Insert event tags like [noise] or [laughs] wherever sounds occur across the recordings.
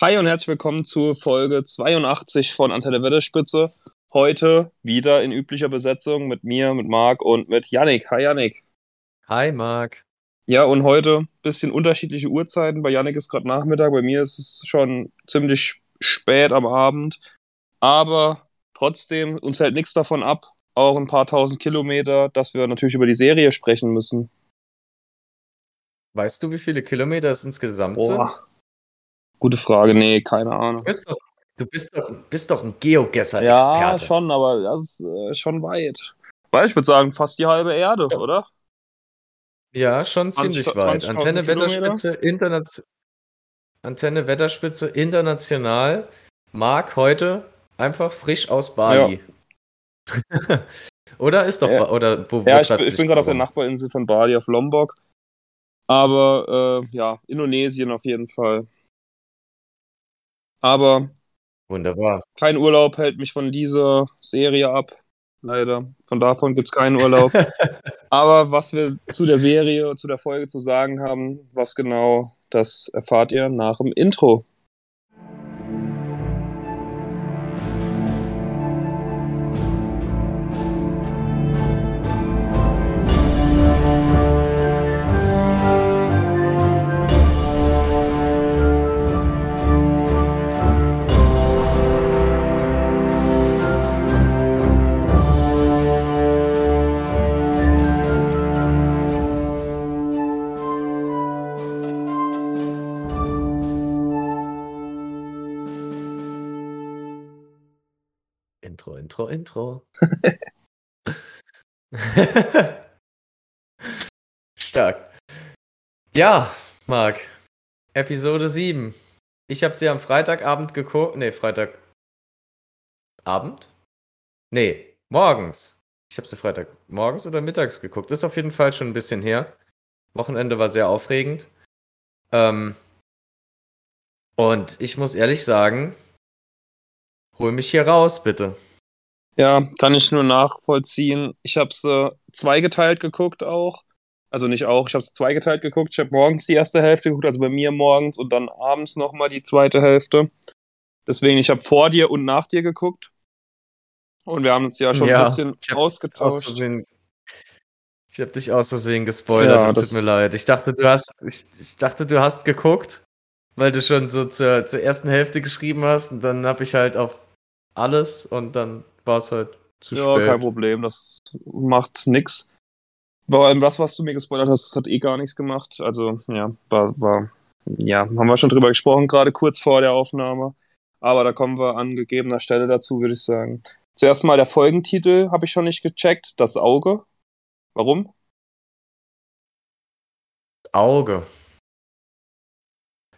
Hi und herzlich willkommen zu Folge 82 von Antenne Wetterspitze. Heute wieder in üblicher Besetzung mit mir, mit Marc und mit Yannick. Hi Yannick. Hi Marc. Ja, und heute ein bisschen unterschiedliche Uhrzeiten. Bei Yannick ist gerade Nachmittag, bei mir ist es schon ziemlich spät am Abend. Aber trotzdem, uns hält nichts davon ab, auch ein paar tausend Kilometer, dass wir natürlich über die Serie sprechen müssen. Weißt du, wie viele Kilometer es insgesamt Boah. sind? Gute Frage, nee, keine Ahnung. Du bist doch, du bist doch, bist doch ein Geogesser-Experte. Ja, schon, aber das ist äh, schon weit. Weil ich würde sagen, fast die halbe Erde, Ja. oder? Ja, schon 20 ziemlich weit. 20.000 Antenne? Wetterspitze, internation Antenne Wetterspitze international. Marc heute einfach frisch aus Bali. [laughs] oder ist doch Ja. Oder wo, wo Ja, ich, ich bin gerade auf der? Nachbarinsel von Bali auf Lombok. Aber äh, ja, Indonesien auf jeden Fall. Aber Wunderbar. kein Urlaub hält mich von dieser Serie ab. Leider. Von davon gibt es keinen Urlaub. [laughs] Aber was wir zu der Serie, zu der Folge zu sagen haben, was genau, das erfahrt ihr nach dem Intro. Intro, Intro. [laughs] Stark. Ja, Marc. Episode 7. Ich habe sie am Freitagabend geguckt. Nee, Freitagabend? Nee, morgens. Ich habe sie Freitag morgens oder mittags geguckt. Ist auf jeden Fall schon ein bisschen her. Wochenende war sehr aufregend. Ähm, und ich muss ehrlich sagen, hol mich hier raus, bitte. Ja, kann ich nur nachvollziehen. Ich habe sie zweigeteilt geguckt auch. Also nicht auch, ich habe sie zweigeteilt geguckt. Ich habe morgens die erste Hälfte geguckt, also bei mir morgens und dann abends nochmal die zweite Hälfte. Deswegen, ich habe vor dir und nach dir geguckt. Und wir haben uns ja schon Ja, ein bisschen ich Aus ausgetauscht. Versehen, ich habe dich aus Versehen gespoilert, Ja, es das- tut mir leid. Ich dachte, du hast, ich, ich dachte, du hast geguckt, weil du schon so zur, zur ersten Hälfte geschrieben hast und dann habe ich halt auf alles und dann war es halt zu Ja, spät. kein Problem, das macht nix. Vor allem das, was du mir gespoilert hast, das hat eh gar nichts gemacht. Also, ja, war, war, ja, haben wir schon drüber gesprochen, gerade kurz vor der Aufnahme. Aber da kommen wir an gegebener Stelle dazu, würde ich sagen. Zuerst mal der Folgentitel habe ich schon nicht gecheckt, das Auge. Warum? Auge.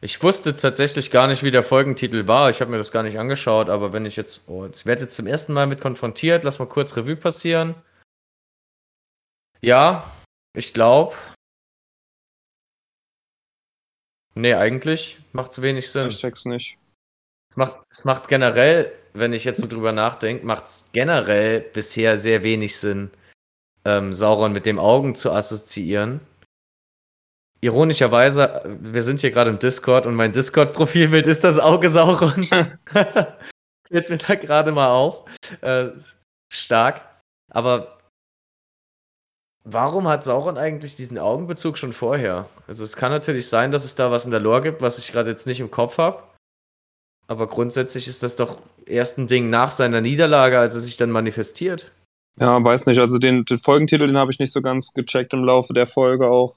Ich wusste tatsächlich gar nicht, wie der Folgentitel war. Ich habe mir das gar nicht angeschaut, aber wenn ich jetzt, oh, ich werde jetzt zum ersten Mal mit konfrontiert, lass mal kurz Revue passieren. Ja, ich glaube. Nee, eigentlich macht es wenig Sinn. Ich check's nicht. Es macht, es macht generell, wenn ich jetzt so drüber nachdenke, macht es generell bisher sehr wenig Sinn, ähm, Sauron mit dem Augen zu assoziieren. Ironischerweise, wir sind hier gerade im Discord und mein Discord-Profilbild ist das Auge Saurons. [laughs] Fällt mir da gerade mal auf. Äh, stark. Aber warum hat Sauron eigentlich diesen Augenbezug schon vorher? Also es kann natürlich sein, dass es da was in der Lore gibt, was ich gerade jetzt nicht im Kopf habe. Aber grundsätzlich ist das doch erst ein Ding nach seiner Niederlage, als er sich dann manifestiert. Ja, weiß nicht. Also den, den Folgentitel, den habe ich nicht so ganz gecheckt im Laufe der Folge auch.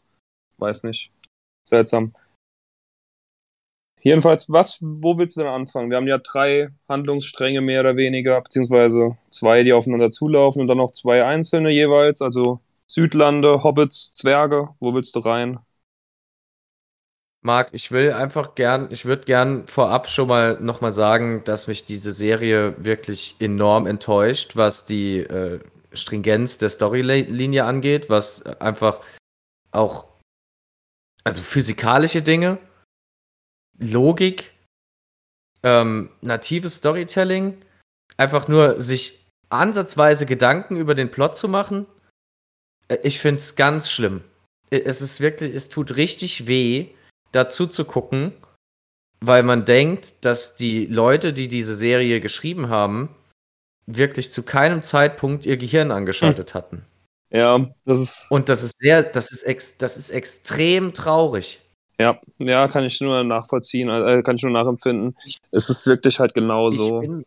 Weiß nicht. Seltsam. Jedenfalls, was, wo willst du denn anfangen? Wir haben ja drei Handlungsstränge mehr oder weniger, beziehungsweise zwei, die aufeinander zulaufen und dann noch zwei einzelne jeweils, also Südlande, Hobbits, Zwerge. Wo willst du rein? Marc, ich will einfach gern, ich würde gern vorab schon mal nochmal sagen, dass mich diese Serie wirklich enorm enttäuscht, was die äh, Stringenz der Storylinie angeht, was einfach auch, also physikalische Dinge, Logik, ähm, natives Storytelling, einfach nur sich ansatzweise Gedanken über den Plot zu machen. Äh, Ich finde es ganz schlimm. Es ist wirklich, es tut richtig weh, dazu zu gucken weil man denkt, dass die Leute, die diese Serie geschrieben haben, wirklich zu keinem Zeitpunkt ihr Gehirn angeschaltet [laughs] hatten. Ja, das ist. Und das ist sehr, das ist ex, das ist extrem traurig. Ja, ja, kann ich nur nachvollziehen, äh, kann ich nur nachempfinden. Es ist wirklich halt genauso. Ich bin,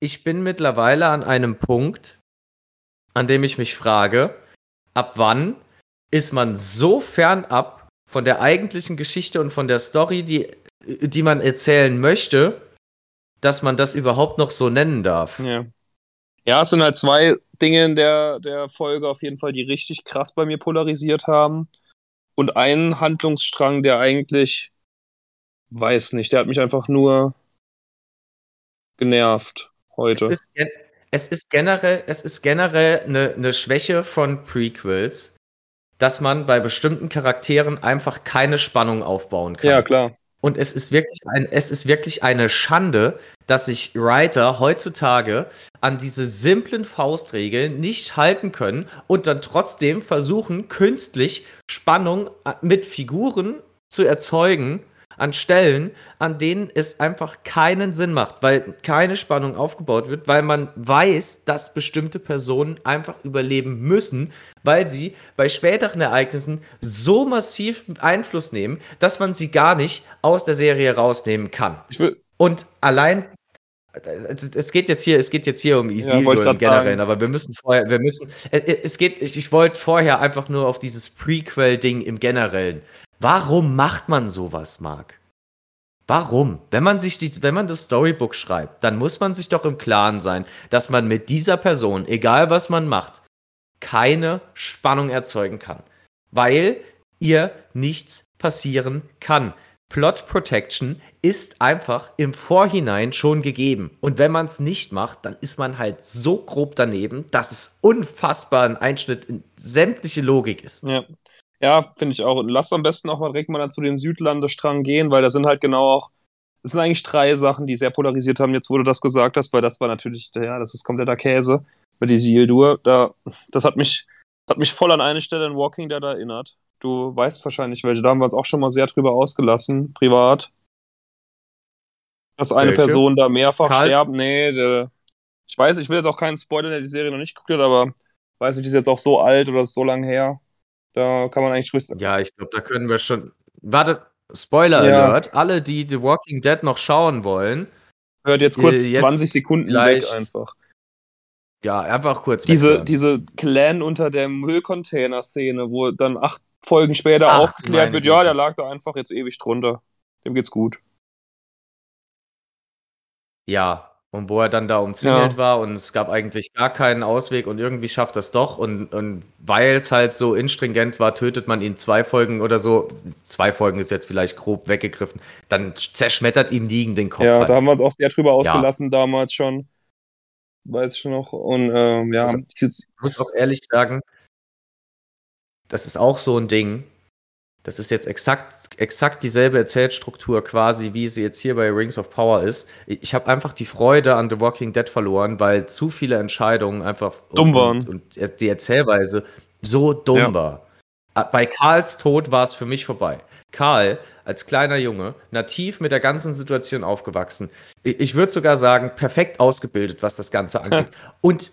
ich bin mittlerweile an einem Punkt, an dem ich mich frage, ab wann ist man so fernab von der eigentlichen Geschichte und von der Story, die, die man erzählen möchte, dass man das überhaupt noch so nennen darf. Ja. Ja, es sind halt zwei Dinge in der, der Folge auf jeden Fall, die richtig krass bei mir polarisiert haben. Und ein Handlungsstrang, der eigentlich, weiß nicht, der hat mich einfach nur genervt heute. Es ist, es ist generell, es ist generell eine, eine Schwäche von Prequels, dass man bei bestimmten Charakteren einfach keine Spannung aufbauen kann. Ja, klar. Und es ist wirklich ein, es ist wirklich eine Schande, dass sich Writer heutzutage an diese simplen Faustregeln nicht halten können und dann trotzdem versuchen, künstlich Spannung äh, mit Figuren zu erzeugen, an Stellen, an denen es einfach keinen Sinn macht, weil keine Spannung aufgebaut wird, weil man weiß, dass bestimmte Personen einfach überleben müssen, weil sie bei späteren Ereignissen so massiv Einfluss nehmen, dass man sie gar nicht aus der Serie rausnehmen kann. Und allein es geht jetzt hier, es geht jetzt hier um Isildur ja, im Generellen, aber wir müssen vorher, wir müssen, es geht, ich, ich wollte vorher einfach nur auf dieses Prequel-Ding im Generellen. Warum macht man sowas, Marc? Warum? Wenn man sich die, wenn man das Storybook schreibt, dann muss man sich doch im Klaren sein, dass man mit dieser Person, egal was man macht, keine Spannung erzeugen kann. Weil ihr nichts passieren kann. Plot Protection ist einfach im Vorhinein schon gegeben. Und wenn man es nicht macht, dann ist man halt so grob daneben, dass es unfassbar ein Einschnitt in sämtliche Logik ist. Ja. Ja, finde ich auch. Und lass am besten auch mal direkt mal dann zu dem Südlandestrang gehen, weil da sind halt genau auch, das sind eigentlich drei Sachen, die sehr polarisiert haben, jetzt wo du das gesagt hast, weil das war natürlich, ja, das ist kompletter Käse mit Isildur. Da, das hat mich, hat mich voll an eine Stelle in Walking Dead erinnert. Du weißt wahrscheinlich welche, da haben wir uns auch schon mal sehr drüber ausgelassen, privat. Dass eine welche? Person da mehrfach Karl? sterbt. Nee, de, ich weiß, ich will jetzt auch keinen Spoiler, der die Serie noch nicht geguckt hat, aber weiß nicht, die ist jetzt auch so alt oder ist so lang her. Da kann man eigentlich ruhig Ja, ich glaube, da können wir schon. Warte, Spoiler ja. Alert. Alle, die The Walking Dead noch schauen wollen. Hört jetzt kurz jetzt 20 Sekunden weg einfach. Ja, einfach kurz. Diese, diese Clan unter der Müllcontainer-Szene, wo dann acht Folgen später Ach, aufgeklärt wird, ja, der lag da einfach jetzt ewig drunter. Dem geht's gut. Ja, und wo er dann da umzingelt ja. war und es gab eigentlich gar keinen Ausweg und irgendwie schafft es doch. Und, und weil es halt so instringent war, tötet man ihn zwei Folgen oder so. Zwei Folgen ist jetzt vielleicht grob weggegriffen. Dann zerschmettert ihm liegen den Kopf. Ja, halt. da haben wir uns auch sehr drüber ausgelassen ja. damals schon. Weiß ich noch. Und ähm, ja. Ich muss auch ehrlich sagen, das ist auch so ein Ding. Das ist jetzt exakt, exakt dieselbe Erzählstruktur quasi, wie sie jetzt hier bei Rings of Power ist. Ich habe einfach die Freude an The Walking Dead verloren, weil zu viele Entscheidungen einfach dumm waren. Und, und die Erzählweise so dumm ja. war. Bei Karls Tod war es für mich vorbei. Karl, als kleiner Junge, nativ mit der ganzen Situation aufgewachsen. Ich würde sogar sagen, perfekt ausgebildet, was das Ganze angeht. [laughs] und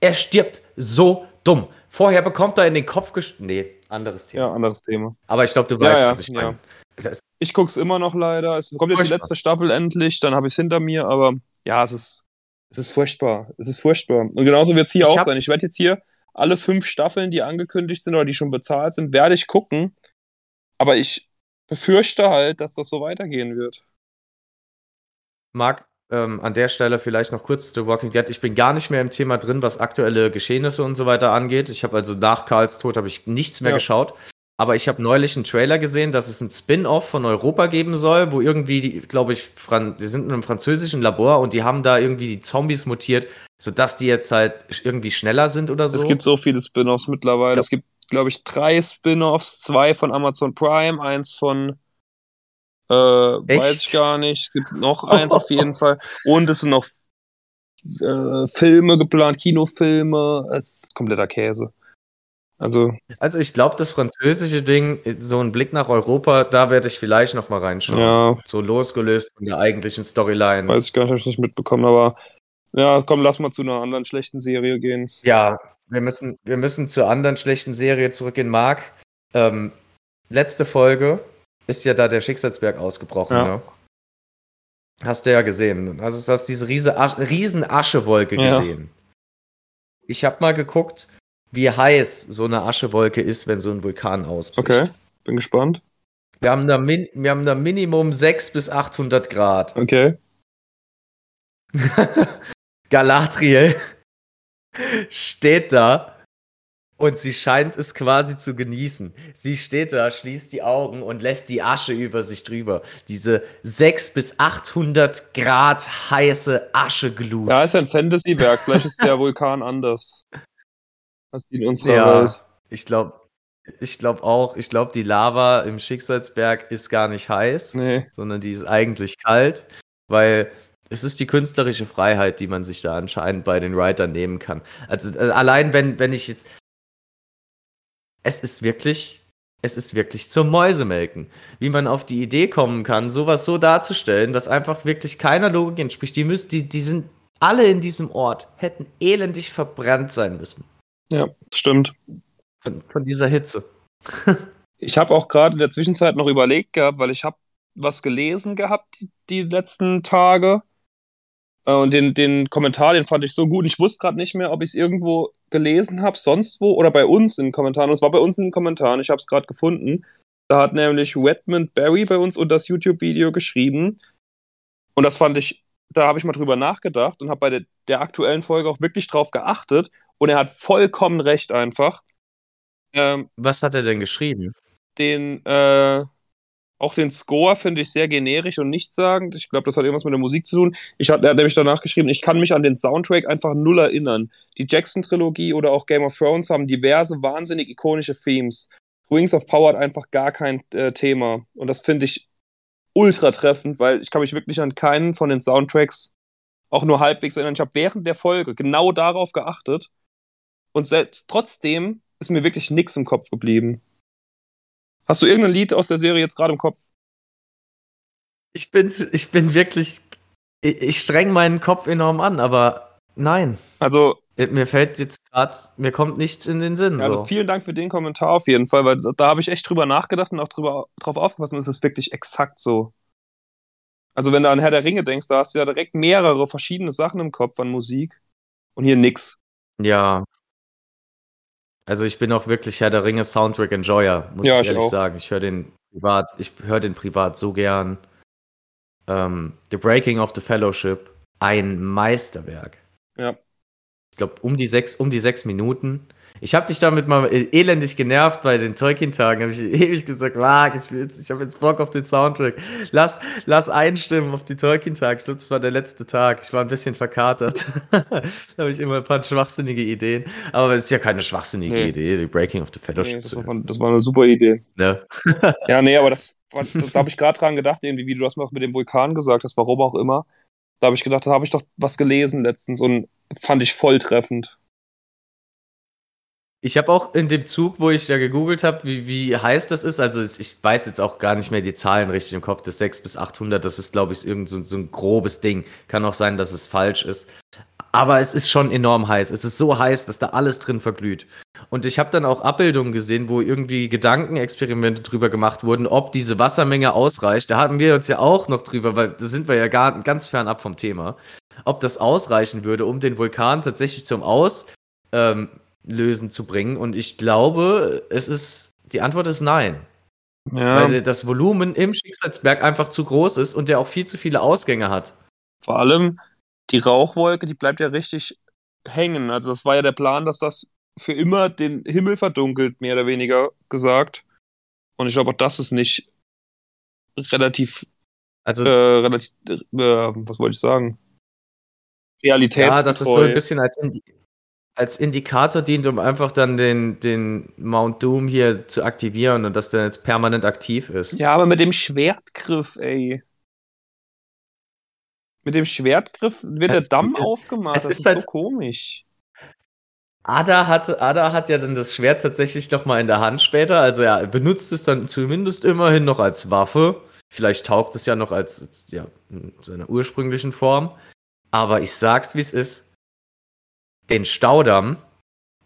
er stirbt so dumm. Vorher bekommt er in den Kopf gesch... Nee, anderes Thema. Ja, anderes Thema. Aber ich glaube, du weißt, ja, ja, was ich meine. Ja. Ich gucke es immer noch leider. Es kommt jetzt die letzte Staffel endlich, dann habe ich es hinter mir, aber ja, es ist, es ist furchtbar. Es ist furchtbar. Und genauso wird es hier ich auch sein. Ich werde jetzt hier alle fünf Staffeln, die angekündigt sind oder die schon bezahlt sind, werde ich gucken. Aber ich befürchte halt, dass das so weitergehen wird. Marc, ähm, an der Stelle vielleicht noch kurz The Walking Dead. Ich bin gar nicht mehr im Thema drin, was aktuelle Geschehnisse und so weiter angeht. Ich habe also nach Karls Tod habe ich nichts mehr ja. geschaut. Aber ich habe neulich einen Trailer gesehen, dass es ein Spin-off von Europa geben soll, wo irgendwie, glaube ich, Fran die sind in einem französischen Labor und die haben da irgendwie die Zombies mutiert, sodass die jetzt halt irgendwie schneller sind oder so. Es gibt so viele Spin-offs mittlerweile. Ja. Es gibt, glaube ich, drei Spin-offs, zwei von Amazon Prime, eins von äh, weiß ich gar nicht. Es gibt noch eins auf jeden [laughs] Fall. Und es sind noch äh, Filme geplant, Kinofilme. Es ist kompletter Käse. Also, Also ich glaube, das französische Ding, so ein Blick nach Europa, da werde ich vielleicht noch mal reinschauen. ja, So losgelöst von der eigentlichen Storyline. weiß ich gar nicht, hab ich nicht mitbekommen, aber ja, komm, lass mal zu einer anderen schlechten Serie gehen. Ja, wir müssen, wir müssen zur anderen schlechten Serie zurückgehen. Marc, ähm, letzte Folge ist ja da der Schicksalsberg ausgebrochen, Ja. ne? Hast du ja gesehen. Also du hast diese riese Asch riesen Aschewolke Ja. gesehen. Ich habe mal geguckt, wie heiß so eine Aschewolke ist, wenn so ein Vulkan ausbricht. Okay, bin gespannt. Wir haben da, min wir haben da Minimum 600 bis 800 Grad. Okay. [laughs] Galadriel steht da und sie scheint es quasi zu genießen. Sie steht da, schließt die Augen und lässt die Asche über sich drüber. Diese 600 bis 800 Grad heiße Ascheglut. Ja, ist ein Fantasy-Werk. Vielleicht ist der Vulkan anders. Als in unserer Ja, Welt. ich glaube ich glaub auch, ich glaube, die Lava im Schicksalsberg ist gar nicht heiß. Nee. sondern die ist eigentlich kalt, weil es ist die künstlerische Freiheit, die man sich da anscheinend bei den Writern nehmen kann. Also äh, allein wenn, wenn ich es ist wirklich, es ist wirklich zum Mäusemelken. Wie man auf die Idee kommen kann, sowas so darzustellen, was einfach wirklich keiner Logik entspricht. Die müssen, die, die sind alle in diesem Ort, hätten elendig verbrannt sein müssen. Ja, stimmt. Von, von dieser Hitze. [laughs] Ich habe auch gerade in der Zwischenzeit noch überlegt gehabt, weil ich habe was gelesen gehabt die, die letzten Tage. Äh, Und den, den Kommentar, den fand ich so gut. Ich wusste gerade nicht mehr, ob ich es irgendwo gelesen habe, sonst wo oder bei uns in den Kommentaren. Und es war bei uns in den Kommentaren. Ich habe es gerade gefunden. Da hat nämlich Redmond Barry bei uns unter das YouTube-Video geschrieben. Und das fand ich, da habe ich mal drüber nachgedacht und habe bei der, der aktuellen Folge auch wirklich drauf geachtet. Und er hat vollkommen recht einfach. Ähm, Was hat er denn geschrieben? den, äh, auch den Score finde ich sehr generisch und nichtssagend. Ich glaube, das hat irgendwas mit der Musik zu tun. Ich hat, er hat nämlich danach geschrieben, ich kann mich an den Soundtrack einfach null erinnern. Die Jackson-Trilogie oder auch Game of Thrones haben diverse wahnsinnig ikonische Themes. Wings of Power hat einfach gar kein äh, Thema. Und das finde ich ultra treffend, weil ich kann mich wirklich an keinen von den Soundtracks auch nur halbwegs erinnern. Ich habe während der Folge genau darauf geachtet. Und selbst trotzdem ist mir wirklich nichts im Kopf geblieben. Hast du irgendein Lied aus der Serie jetzt gerade im Kopf? Ich bin, ich bin wirklich. Ich, ich streng meinen Kopf enorm an, aber nein. Also, Mir fällt jetzt gerade, mir kommt nichts in den Sinn. also so. vielen Dank für den Kommentar auf jeden Fall, weil da, da habe ich echt drüber nachgedacht und auch drüber, drauf aufgepasst und es ist wirklich exakt so. Also, wenn du an Herr der Ringe denkst, da hast du ja direkt mehrere verschiedene Sachen im Kopf an Musik und hier nix. Ja. Also ich bin auch wirklich Herr der Ringe Soundtrack Enjoyer, muss Ja, ich ich ehrlich auch. sagen. Ich höre den privat, ich höre den privat so gern. Ähm, the Breaking of the Fellowship, ein Meisterwerk. Ja. Ich glaube, um die sechs, um die sechs Minuten. Ich habe dich damit mal äh, elendig genervt bei den Tolkien-Tagen. Habe ich [laughs] ewig gesagt, Marc, ich, jetzt- ich habe jetzt Bock auf den Soundtrack. Lass, lass einstimmen auf die Tolkien-Tage. Das war der letzte Tag. Ich war ein bisschen verkatert. [laughs] da habe ich immer ein paar schwachsinnige Ideen. Aber es ist ja keine schwachsinnige Nee. Idee, die Breaking of the Nee, Fellowship. das, zu war, das war eine super Idee. ne? [laughs] Ja, nee, aber das, war- da habe ich gerade dran gedacht, irgendwie, wie du das mal mit dem Vulkan gesagt hast, warum auch immer. Da habe ich gedacht, da habe ich doch was gelesen letztens und fand ich voll treffend. Ich habe auch in dem Zug, wo ich ja gegoogelt habe, wie, wie heiß das ist, also ich weiß jetzt auch gar nicht mehr die Zahlen richtig im Kopf, das 6 bis 800, das ist, glaube ich, irgend so, so ein grobes Ding. Kann auch sein, dass es falsch ist. Aber es ist schon enorm heiß. Es ist so heiß, dass da alles drin verglüht. Und ich habe dann auch Abbildungen gesehen, wo irgendwie Gedankenexperimente drüber gemacht wurden, ob diese Wassermenge ausreicht. Da hatten wir uns ja auch noch drüber, weil da sind wir ja gar, ganz fernab vom Thema. Ob das ausreichen würde, um den Vulkan tatsächlich zum Auslösen ähm, zu bringen. Und ich glaube, es ist, die Antwort ist nein. Ja, Weil das Volumen im Schicksalsberg einfach zu groß ist und der auch viel zu viele Ausgänge hat. vor allem die Rauchwolke, die bleibt ja richtig hängen. Also das war ja der Plan, dass das für immer den Himmel verdunkelt, mehr oder weniger gesagt. Und ich glaube, auch das ist nicht relativ, Also äh, relativ, äh, was wollte ich sagen? Realitätsgetreu. Ja, dass es so ein bisschen als, Indi als Indikator dient, um einfach dann den, den Mount Doom hier zu aktivieren und dass der jetzt permanent aktiv ist. Ja, aber mit dem Schwertgriff, ey. Mit dem Schwertgriff wird der Damm aufgemacht. es das ist ist, halt- so komisch. Ada hat, Ada hat ja dann das Schwert tatsächlich noch mal in der Hand später. Also er benutzt es dann zumindest immerhin noch als Waffe. Vielleicht taugt es ja noch als, als ja, in seiner ursprünglichen Form. Aber ich sag's, wie es ist. Den Staudamm.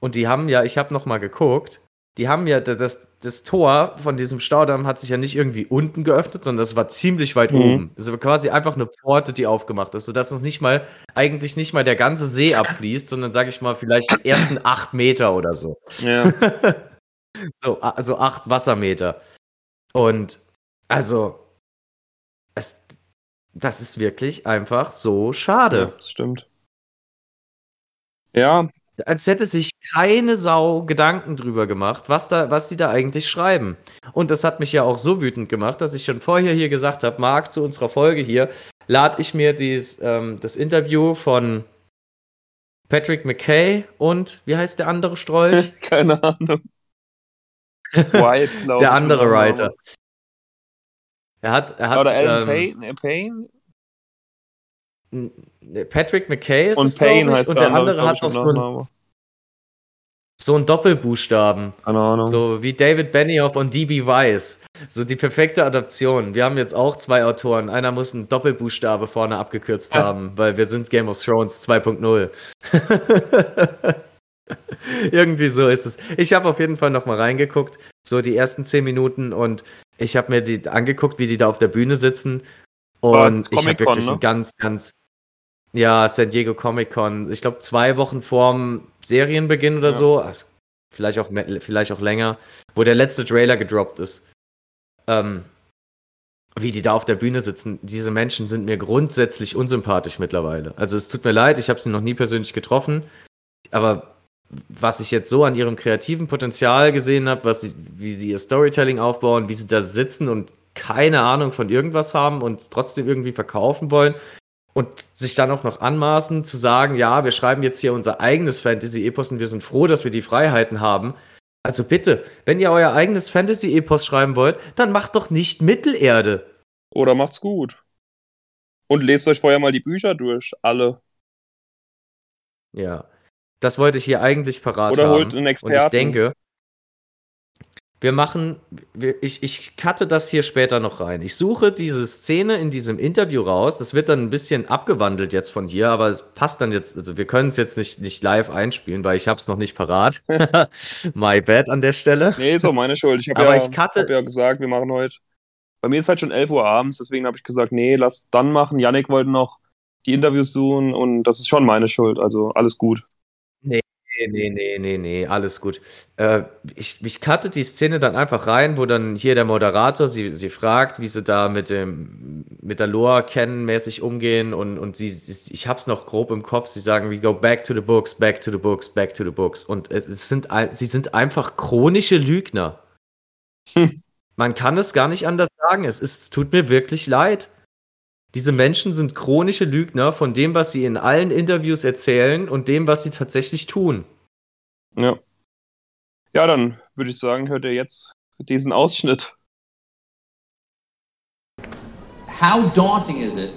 Und die haben ja, ich habe noch mal geguckt, die haben ja, das, das Tor von diesem Staudamm hat sich ja nicht irgendwie unten geöffnet, sondern das war ziemlich weit mhm. oben. Es war quasi einfach eine Pforte, die aufgemacht ist, sodass noch nicht mal, eigentlich nicht mal der ganze See [laughs] abfließt, sondern sage ich mal, vielleicht die ersten acht Meter oder so. Ja. [laughs] so, also acht Wassermeter. Und also, es, das ist wirklich einfach so schade. Ja, das stimmt. Ja, als hätte sich keine Sau Gedanken drüber gemacht, was, da, was die da eigentlich schreiben. Und das hat mich ja auch so wütend gemacht, dass ich schon vorher hier gesagt habe, Marc, zu unserer Folge hier, lade ich mir dies, ähm, das Interview von Patrick McKay und wie heißt der andere Strolch? [laughs] keine Ahnung. White, [laughs] Der andere Writer. Er hat, er hat, Oder Alan ähm, Payne, Payne? Patrick McKay ist und es, Payne ich, heißt und der andere hat noch so ein, so ein Doppelbuchstaben. Keine Ahnung. So wie David Benioff und D.B. Weiss. So die perfekte Adaption. Wir haben jetzt auch zwei Autoren. Einer muss einen Doppelbuchstabe vorne abgekürzt haben, weil wir sind Game of Thrones 2.0. [laughs] Irgendwie so ist es. Ich habe auf jeden Fall noch mal reingeguckt, so die ersten zehn Minuten und ich habe mir die angeguckt, wie die da auf der Bühne sitzen und ich habe wirklich ne? ein ganz, ganz ja, San Diego Comic Con. Ich glaube, zwei Wochen vorm Serienbeginn oder ja. so. Vielleicht auch, vielleicht auch länger. Wo der letzte Trailer gedroppt ist. Ähm, wie die da auf der Bühne sitzen. Diese Menschen sind mir grundsätzlich unsympathisch mittlerweile. Also es tut mir leid, ich habe sie noch nie persönlich getroffen. Aber was ich jetzt so an ihrem kreativen Potenzial gesehen habe, wie sie ihr Storytelling aufbauen, wie sie da sitzen und keine Ahnung von irgendwas haben und trotzdem irgendwie verkaufen wollen, und sich dann auch noch anmaßen zu sagen, ja, wir schreiben jetzt hier unser eigenes Fantasy-Epos und wir sind froh, dass wir die Freiheiten haben. Also bitte, wenn ihr euer eigenes Fantasy-Epos schreiben wollt, dann macht doch nicht Mittelerde. Oder macht's gut. Und lest euch vorher mal die Bücher durch, alle. Ja. Das wollte ich hier eigentlich parat Oder holt einen Experten. Und ich denke, wir machen, wir, ich, ich cutte das hier später noch rein. Ich suche diese Szene in diesem Interview raus. Das wird dann ein bisschen abgewandelt jetzt von hier, aber es passt dann jetzt, also wir können es jetzt nicht, nicht live einspielen, weil ich habe es noch nicht parat. [laughs] My bad an der Stelle. Nee, ist auch meine Schuld. Ich habe ja, ich hab ja gesagt, wir machen heute. Bei mir ist halt schon 11 Uhr abends, deswegen habe ich gesagt, nee, lass dann machen. Yannick wollte noch die Interviews suchen und das ist schon meine Schuld. Also alles gut. Nee, Nee, nee, nee, nee, alles gut. Äh, ich ich cutte die Szene dann einfach rein, wo dann hier der Moderator sie sie fragt, wie sie da mit dem mit der Lore kennenmäßig umgehen und und sie sie ich hab's noch grob im Kopf, sie sagen: „We go back to the books, back to the books, back to the books.“ Und es sind sie sind einfach chronische Lügner. Hm. [laughs] Man kann es gar nicht anders sagen. Es ist es tut mir wirklich leid. Diese Menschen sind chronische Lügner von dem, was sie in allen Interviews erzählen und dem, was sie tatsächlich tun. Ja. Ja, dann würde ich sagen, hört ihr jetzt diesen Ausschnitt. How daunting is it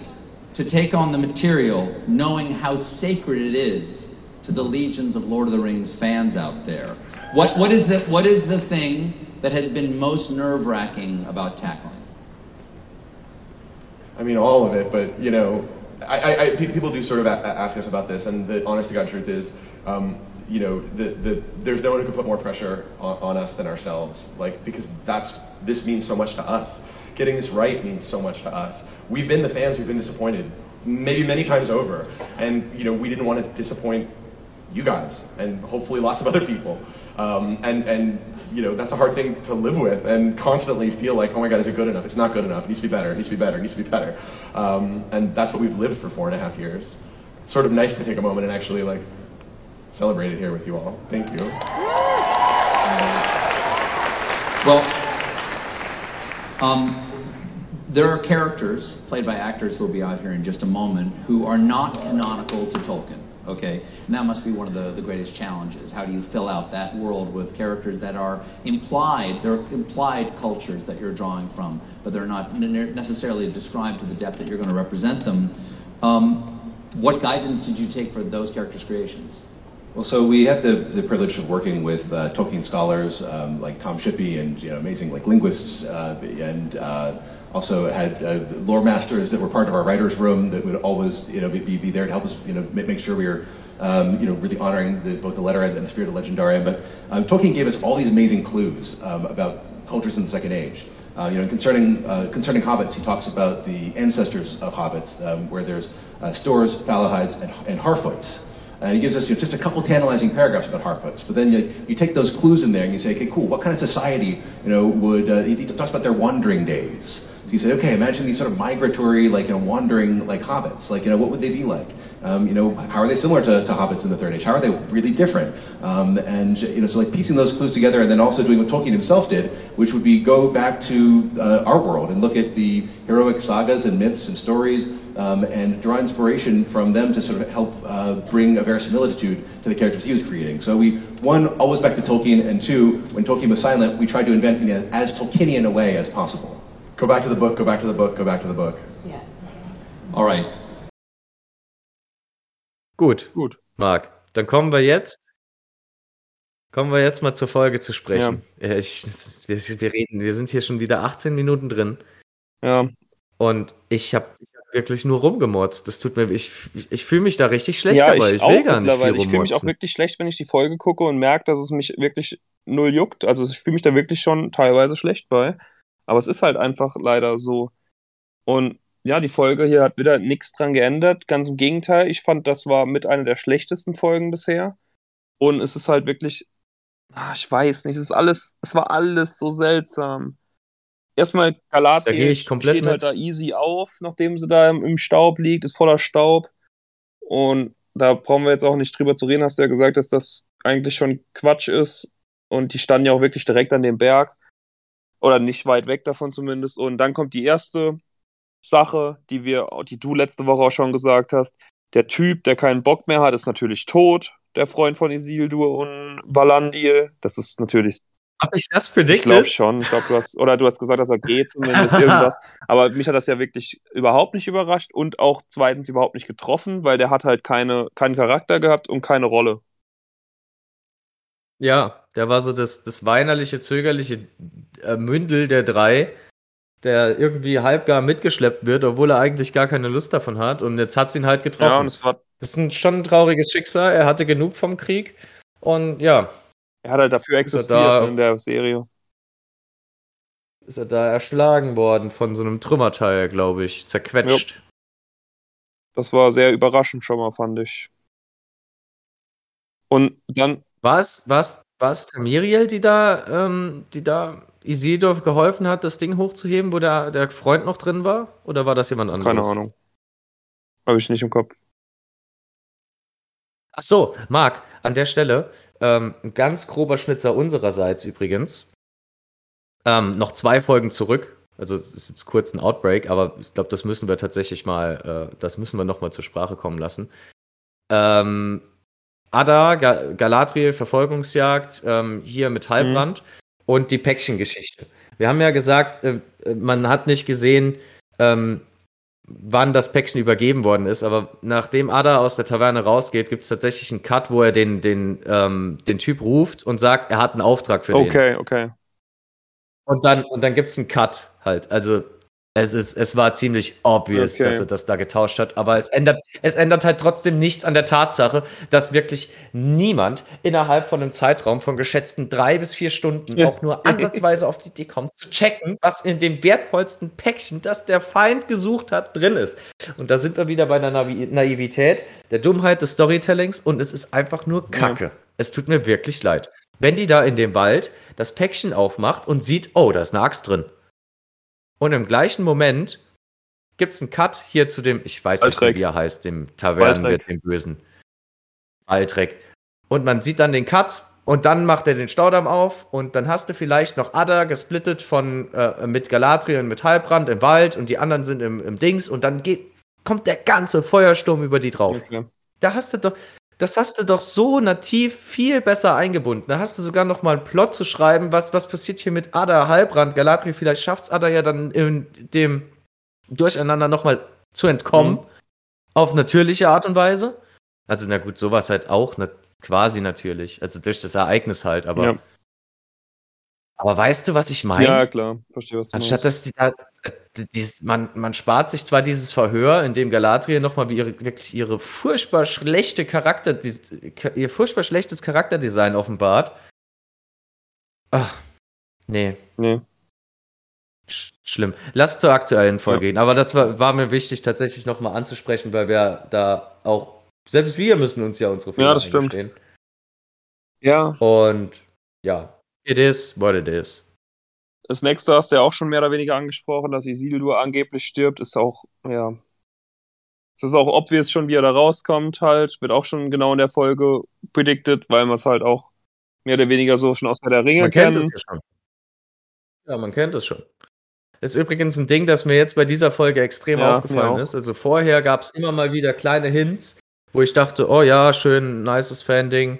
to take on the material knowing how sacred it is to the legions of Lord of the Rings fans out there? What, what, is, the, what is the thing that has been most nerve wracking about tackling? I mean, all of it, but you know, I, I, people do sort of ask us about this, and the honest to God truth is, um, you know, the, the, there's no one who can put more pressure on, on, us than ourselves, like because that's this means so much to us. Getting this right means so much to us. We've been the fans who've been disappointed, maybe many times over, and you know, we didn't want to disappoint you guys, and hopefully lots of other people. Um, and, and, you know, that's a hard thing to live with and constantly feel like, oh my God, is it good enough? It's not good enough. It needs to be better. It needs to be better. It needs to be better. Um, and that's what we've lived for four and a half years. It's sort of nice to take a moment and actually like celebrate it here with you all. Thank you. well, um, there are characters played by actors who will be out here in just a moment who are not canonical to Tolkien okay? And that must be one of the, the greatest challenges. How do you fill out that world with characters that are implied, they're implied cultures that you're drawing from, but they're not necessarily described to the depth that you're going to represent them. Um, what guidance did you take for those characters' creations? Well, so we had the, the privilege of working with uh, Tolkien scholars um, like Tom Shippey and you know, amazing like linguists, uh, and uh, also had uh, lore masters that were part of our writers' room that would always you know be, be there to help us you know make, sure we were um, you know really honoring the, both the letter and the spirit of Legendarium. But um, Tolkien gave us all these amazing clues um, about cultures in the Second Age. Uh, you know, concerning uh, concerning hobbits, he talks about the ancestors of hobbits, um, where there's uh, Stores, Falahides, and, and Harfoots. And he gives us you know, just a couple tantalizing paragraphs about Harfoots. But then you, you take those clues in there and you say, okay, cool, what kind of society, you know, would, uh, he, he talks about their wandering days. So you say, okay, imagine these sort of migratory, like, you know, wandering, like, hobbits. Like, you know, what would they be like? Um, you know, how are they similar to, to hobbits in the Third Age? How are they really different? Um, and, you know, so like piecing those clues together and then also doing what Tolkien himself did, which would be go back to uh, our world and look at the heroic sagas and myths and stories um, and draw inspiration from them to sort of help uh, bring a verisimilitude to the characters he was creating. So we, one, always back to Tolkien, and two, when Tolkien was silent, we tried to invent in as Tolkienian a way as possible. Go back to the book, go back to the book, go back to the book. Yeah. All right. Gut. Gut. Marc, dann kommen wir jetzt. Kommen wir jetzt mal zur Folge zu sprechen. Ja. Ich, wir, wir, reden, wir sind hier schon wieder 18 Minuten drin. Ja. Und ich habe hab wirklich nur rumgemotzt. Das tut mir, ich, ich, ich fühle mich da richtig schlecht ja, dabei. Ich, ich will gar nicht viel Ich fühle mich auch wirklich schlecht, wenn ich die Folge gucke und merke, dass es mich wirklich null juckt. Also ich fühle mich da wirklich schon teilweise schlecht bei. Aber es ist halt einfach leider so. Und ja, die Folge hier hat wieder nichts dran geändert. Ganz im Gegenteil, ich fand, das war mit einer der schlechtesten Folgen bisher. Und es ist halt wirklich, ach, ich weiß nicht, es ist alles, es war alles so seltsam. Erstmal Galadriel steht halt da easy auf, nachdem sie da im, im, Staub liegt, ist voller Staub. Und da brauchen wir jetzt auch nicht drüber zu reden, hast du ja gesagt, dass das eigentlich schon Quatsch ist. Und die standen ja auch wirklich direkt an dem Berg. Oder nicht weit weg davon zumindest. Und dann kommt die erste Sache, die wir, die du letzte Woche auch schon gesagt hast. Der Typ, der keinen Bock mehr hat, ist natürlich tot. Der Freund von Isildur und Valandil. Das ist natürlich. Hab ich das für dich? Ich glaube schon. Ich glaube, du hast, oder du hast gesagt, dass er geht, zumindest irgendwas. [laughs] Aber mich hat das ja wirklich überhaupt nicht überrascht und auch zweitens überhaupt nicht getroffen, weil der hat halt keine, keinen Charakter gehabt und keine Rolle. Ja, der war so das, das weinerliche, zögerliche äh, Mündel der drei, der irgendwie halbgar mitgeschleppt wird, obwohl er eigentlich gar keine Lust davon hat. Und jetzt hat es ihn halt getroffen. Ja, und es war. Das ist ein, schon ein trauriges Schicksal. Er hatte genug vom Krieg. Und ja. Er hat halt dafür existiert da, in der Serie. Ist er da erschlagen worden von so einem Trümmerteil, glaube ich. Zerquetscht. Ja. Das war sehr überraschend schon mal, fand ich. Und dann war es, war es, war es Tamiriel, die da, ähm, die da Isildur geholfen hat, das Ding hochzuheben, wo der, der Freund noch drin war? Oder war das jemand anderes? Keine Ahnung. Habe ich nicht im Kopf. Ach so, Marc, an der Stelle, ähm, ein ganz grober Schnitzer unsererseits übrigens. Ähm, noch zwei Folgen zurück. Also es ist jetzt kurz ein Outbreak, aber ich glaube, das müssen wir tatsächlich mal, äh, das müssen wir noch mal zur Sprache kommen lassen. Ähm, Ada, Ga Galadriel, Verfolgungsjagd, ähm, hier mit Halbrand mhm. und die Päckchengeschichte. Wir haben ja gesagt, äh, man hat nicht gesehen, ähm, wann das Päckchen übergeben worden ist, aber nachdem Ada aus der Taverne rausgeht, gibt es tatsächlich einen Cut, wo er den, den, ähm, den Typ ruft und sagt, er hat einen Auftrag für okay, den. Okay, okay. Und dann, und dann gibt es einen Cut halt. Also es, ist, es war ziemlich obvious, okay. dass er das da getauscht hat, aber es ändert, es ändert halt trotzdem nichts an der Tatsache, dass wirklich niemand innerhalb von einem Zeitraum von geschätzten drei bis vier Stunden auch nur ansatzweise auf die Idee kommt, zu checken, was in dem wertvollsten Päckchen, das der Feind gesucht hat, drin ist. Und da sind wir wieder bei der Naiv Naivität, der Dummheit des Storytellings und es ist einfach nur Kacke. Ja. Es tut mir wirklich leid. Wenn die da in dem Wald das Päckchen aufmacht und sieht, oh, da ist eine Axt drin und im gleichen Moment gibt es einen Cut hier zu dem, ich weiß Altrek. nicht, wie er heißt, dem Tavernenwirt, dem Bösen. Altrek. Und man sieht dann den Cut und dann macht er den Staudamm auf und dann hast du vielleicht noch Ada gesplittet von äh, mit Galadriel und mit Halbrand im Wald und die anderen sind im, im Dings und dann geht, kommt der ganze Feuersturm über die drauf. Okay. Da hast du doch, das hast du doch so nativ viel besser eingebunden. Da hast du sogar noch mal einen Plot zu schreiben, was, was passiert hier mit Ada Halbrand. Galadriel, vielleicht schafft es Ada ja dann in dem Durcheinander noch mal zu entkommen. Mhm. Auf natürliche Art und Weise. Also, na gut, sowas halt auch nat quasi natürlich. Also, durch das Ereignis halt, aber Ja. Aber weißt du, was ich meine? Ja, klar, verstehe, was du Anstatt dass die da äh, d dies man man spart sich zwar dieses Verhör, in dem Galadriel noch mal wie ihre wirklich ihre furchtbar schlechte Charakter dies k ihr furchtbar schlechtes Charakterdesign offenbart. Ach, ne. Ne. Sch schlimm. Lass zur aktuellen Folge Ja. gehen. Aber das war war mir wichtig, tatsächlich noch mal anzusprechen, weil wir da auch selbst wir müssen uns ja unsere Fehler Ja, das stimmt. Ja. Und ja, it is what it is. Das nächste hast du ja auch schon mehr oder weniger angesprochen, dass Isildur angeblich stirbt, ist auch, ja. Es ist auch obvious schon, wie er da rauskommt, halt. Wird auch schon genau in der Folge predicted, weil man es halt auch mehr oder weniger so schon aus der Ringe Man kennt es kennen. ja schon. Ja, man kennt es schon. Ist übrigens ein Ding, das mir jetzt bei dieser Folge extrem Ja, aufgefallen ist. Also vorher gab es immer mal wieder kleine Hints, wo ich dachte, oh ja, schön, nices Fan-Ding.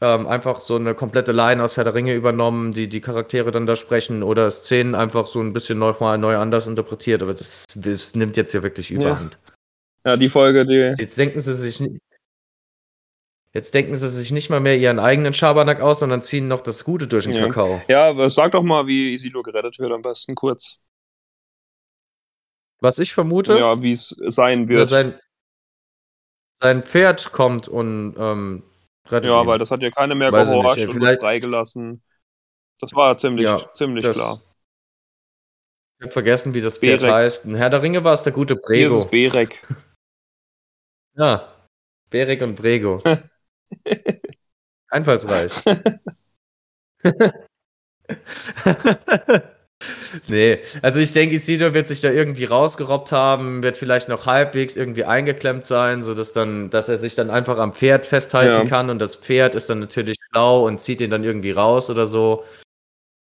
Ähm, einfach so eine komplette Line aus Herr der Ringe übernommen, die die Charaktere dann da sprechen oder Szenen einfach so ein bisschen neu, mal neu anders interpretiert. Aber das, das nimmt jetzt ja wirklich überhand. Ja, die Folge, die. Jetzt denken sie sich nicht. Jetzt denken sie sich nicht mal mehr ihren eigenen Schabernack aus, sondern ziehen noch das Gute durch den Ja. Kakao. Ja, aber sag doch mal, wie Isildur gerettet wird, am besten kurz. Was ich vermute, Ja, wie es sein dass wird. sein, sein Pferd kommt und ähm, rettet Ja, ihn. weil das hat ja keiner mehr Weiß nicht, gehorcht ey, und vielleicht- freigelassen. Das war ziemlich, Ja, ziemlich das- klar. Ich hab vergessen, wie das Pferd Berek. heißt. In Herr der Ringe war es der gute Hier ist Brego. es Berek. [laughs] Ja. Berek und Brego. [laughs] Einfallsreich. [laughs] nee, also ich denke, Isidor wird sich da irgendwie rausgerobbt haben, wird vielleicht noch halbwegs irgendwie eingeklemmt sein, sodass dann, dass er sich dann einfach am Pferd festhalten Ja. kann und das Pferd ist dann natürlich schlau und zieht ihn dann irgendwie raus oder so.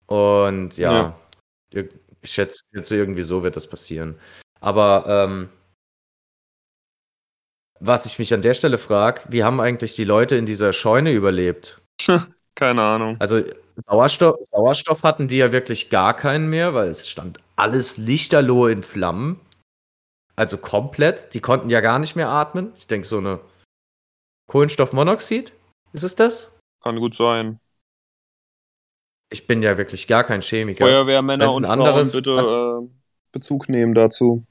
Und ja, ir- ich schätze, jetzt irgendwie so wird das passieren. Aber ähm, was ich mich an der Stelle frage, wie haben eigentlich die Leute in dieser Scheune überlebt? [laughs] Keine Ahnung. Also Sauerstoff, Sauerstoff hatten die ja wirklich gar keinen mehr, weil es stand alles lichterloh in Flammen. Also komplett. Die konnten ja gar nicht mehr atmen. Ich denke, so eine Kohlenstoffmonoxid, ist es das? Kann gut sein. Ich bin ja wirklich gar kein Chemiker. Feuerwehrmänner und Frauen anderes- bitte äh, Bezug nehmen dazu.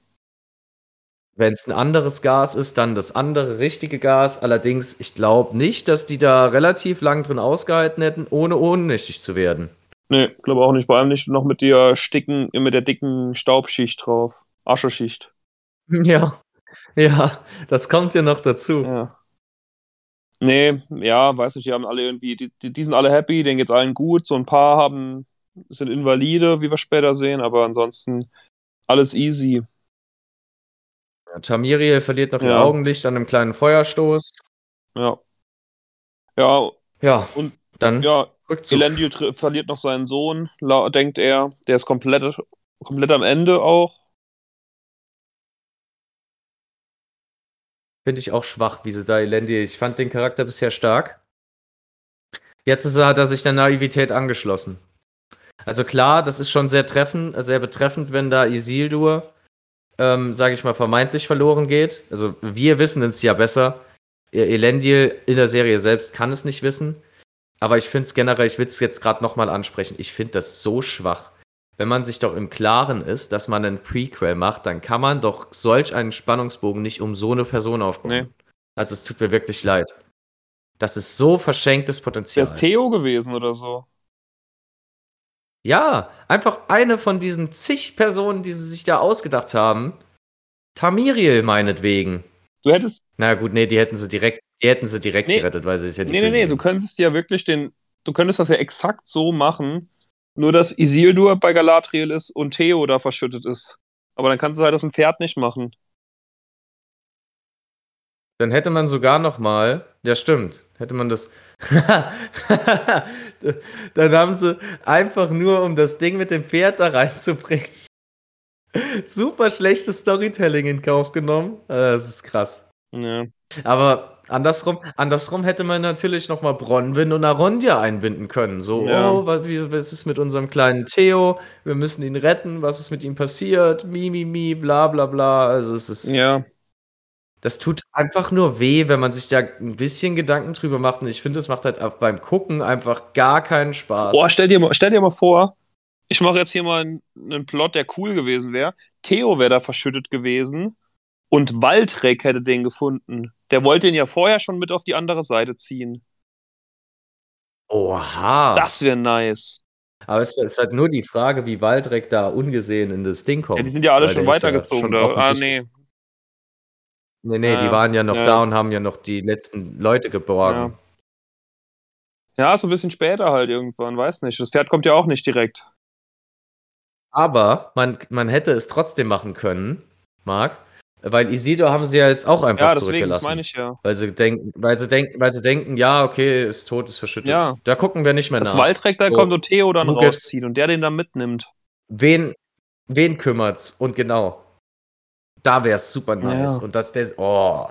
Wenn es ein anderes Gas ist, dann das andere richtige Gas. Allerdings, ich glaube nicht, dass die da relativ lang drin ausgehalten hätten, ohne ohnmächtig zu werden. Nee, glaube auch nicht. Vor allem nicht noch mit der sticken, mit der dicken Staubschicht drauf. Ascheschicht. [laughs] Ja, ja, das kommt ja noch dazu. Ja. Nee, ja, weiß nicht, die haben alle irgendwie, die, die, die sind alle happy, denen geht's allen gut. So ein paar haben, sind Invalide, wie wir später sehen, aber ansonsten alles easy. Tamiriel verliert noch ihr Ja. Augenlicht an einem kleinen Feuerstoß. Ja. Ja, Ja, Und- dann ja, Rückzug. Elendil verliert noch seinen Sohn, denkt er. Der ist komplett, komplett am Ende auch. Finde ich auch schwach, wie sie da Elendil. Ich fand den Charakter bisher stark. Jetzt ist er, hat er sich der Naivität angeschlossen. Also klar, das ist schon sehr treffend, sehr betreffend, wenn da Isildur, ähm, sage ich mal, vermeintlich verloren geht. Also wir wissen es ja besser. E- Elendil in der Serie selbst kann es nicht wissen. Aber ich finde es generell, ich will es jetzt gerade nochmal ansprechen, ich finde das so schwach. Wenn man sich doch im Klaren ist, dass man einen Prequel macht, dann kann man doch solch einen Spannungsbogen nicht um so eine Person aufbauen. Nee. Also es tut mir wirklich leid. Das ist so verschenktes Potenzial. ist Theo gewesen oder so. Ja, einfach eine von diesen zig Personen, die sie sich da ausgedacht haben. Tamiriel meinetwegen. Du hättest, Na gut, nee, die hätten sie direkt, die hätten sie direkt Nee. gerettet, weil sie ist ja die nee, nee, nee, du könntest ja wirklich den, du könntest das ja exakt so machen, nur dass Isildur bei Galadriel ist und Theo da verschüttet ist. Aber dann kannst du halt das mit Pferd nicht machen. Dann hätte man sogar noch mal, ja stimmt, hätte man das. [laughs] Dann haben sie einfach nur, um das Ding mit dem Pferd da reinzubringen, super schlechtes Storytelling in Kauf genommen. Äh, Das ist krass. Ja. Aber andersrum, andersrum hätte man natürlich noch mal Bronwyn und Arondia einbinden können. So, Ja. oh, wa- wie, was ist mit unserem kleinen Theo? Wir müssen ihn retten. Was ist mit ihm passiert? Mi, mi, mi, bla, bla, bla. Also es ist, Ja. Das tut einfach nur weh, wenn man sich da ein bisschen Gedanken drüber macht. Und ich finde, es macht halt beim Gucken einfach gar keinen Spaß. Boah, stell dir mal, stell dir mal vor, ich mache jetzt hier mal einen, einen Plot, der cool gewesen wäre. Theo wäre da verschüttet gewesen und Waldreck hätte den gefunden. Der wollte ihn ja vorher schon mit auf die andere Seite ziehen. Oha. Das wäre nice. Aber es ist halt nur die Frage, wie Waldreck da ungesehen in das Ding kommt. Ja, die sind ja alle Weil schon ist ja weitergezogen. schon da. Ah, nee. Nee, nee, die waren ja noch da und haben ja noch die letzten Leute geborgen. Ja, so ein bisschen später halt irgendwann, weiß nicht. Das Pferd kommt ja auch nicht direkt. Aber man, man hätte es trotzdem machen können, Marc, weil Isidor haben sie ja jetzt auch einfach Ja, deswegen, das zurückgelassen. meine ich ja. Weil sie denken, weil sie denken, weil sie denken, ja, okay, ist tot, ist verschüttet. Ja. Da gucken wir nicht mehr Das nach. Waldreck da So, kommt und Theo dann rauszieht und der den dann mitnimmt. Wen, wen kümmert's? Und genau. Da wär's super nice. Ja. Und das, der, oh.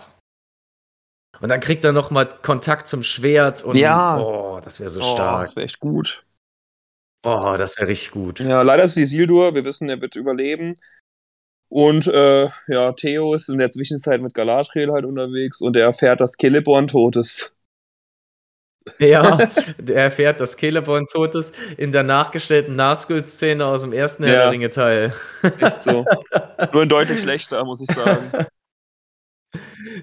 Und dann kriegt er noch mal Kontakt zum Schwert und Ja. oh, das wäre so Oh, stark. das wäre echt gut. Oh, das wäre richtig gut. Ja, leider ist Isildur, wir wissen, er wird überleben. Und äh, ja, Theo ist in der Zwischenzeit mit Galadriel halt unterwegs und er erfährt, dass Celeborn tot ist. Ja, [laughs] der erfährt, dass Celeborn tot ist in der nachgestellten Nazgul-Szene aus dem ersten Herr Ja. der Ringe-Teil. Echt so. Nur in deutlich [laughs] schlechter, muss ich sagen. [laughs]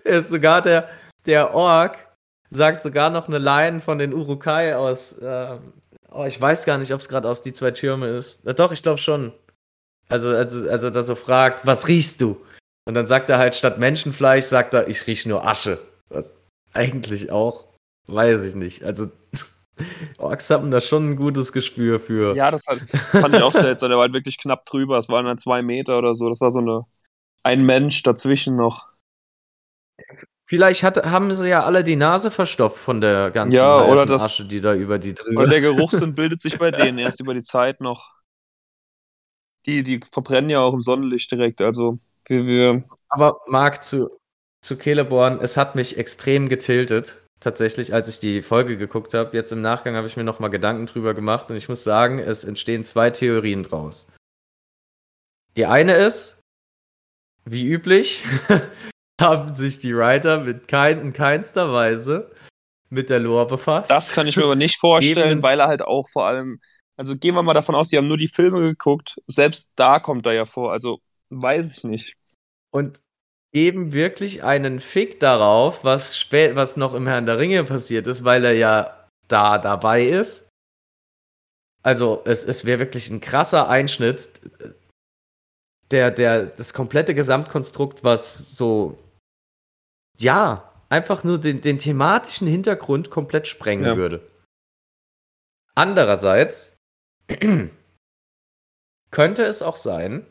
Er ist sogar der, der Ork, sagt sogar noch eine Line von den Urukai aus. ähm, oh, ich weiß gar nicht, ob es gerade aus die zwei Türme ist. Na doch, ich glaube schon. Also, also, also, dass er fragt, was riechst du? Und dann sagt er halt, statt Menschenfleisch, sagt er, ich rieche nur Asche. Was eigentlich auch, weiß ich nicht. Also, [laughs] Orks haben da schon ein gutes Gespür für. Ja, das hat, fand ich auch seltsam. Der war halt wirklich knapp drüber. Es waren dann zwei Meter oder so. Das war so eine ein Mensch dazwischen noch. Vielleicht hat, haben sie ja alle die Nase verstopft von der ganzen Ja, oder das- Asche, die da über die drüber. Und der [laughs] Geruchssinn bildet sich bei denen erst über die Zeit noch. Die, die verbrennen ja auch im Sonnenlicht direkt. Also wir, wir Aber Marc, zu, zu Celeborn, es hat mich extrem getiltet, tatsächlich, als ich die Folge geguckt habe. Jetzt im Nachgang habe ich mir nochmal Gedanken drüber gemacht und ich muss sagen, es entstehen zwei Theorien draus. Die eine ist, wie üblich, [laughs] haben sich die Writer mit kein, in keinster Weise mit der Lore befasst. Das kann ich mir aber nicht vorstellen, Eben- weil er halt auch vor allem, also gehen wir mal davon aus, die haben nur die Filme geguckt, selbst da kommt er ja vor, also weiß ich nicht. und geben wirklich einen Fick darauf, was, spät, was noch im Herrn der Ringe passiert ist, weil er ja da dabei ist. Also es, es wäre wirklich ein krasser Einschnitt, der, der, das komplette Gesamtkonstrukt, was so, ja, einfach nur den, den thematischen Hintergrund komplett sprengen Ja. würde. Andererseits [clears throat] könnte es auch sein,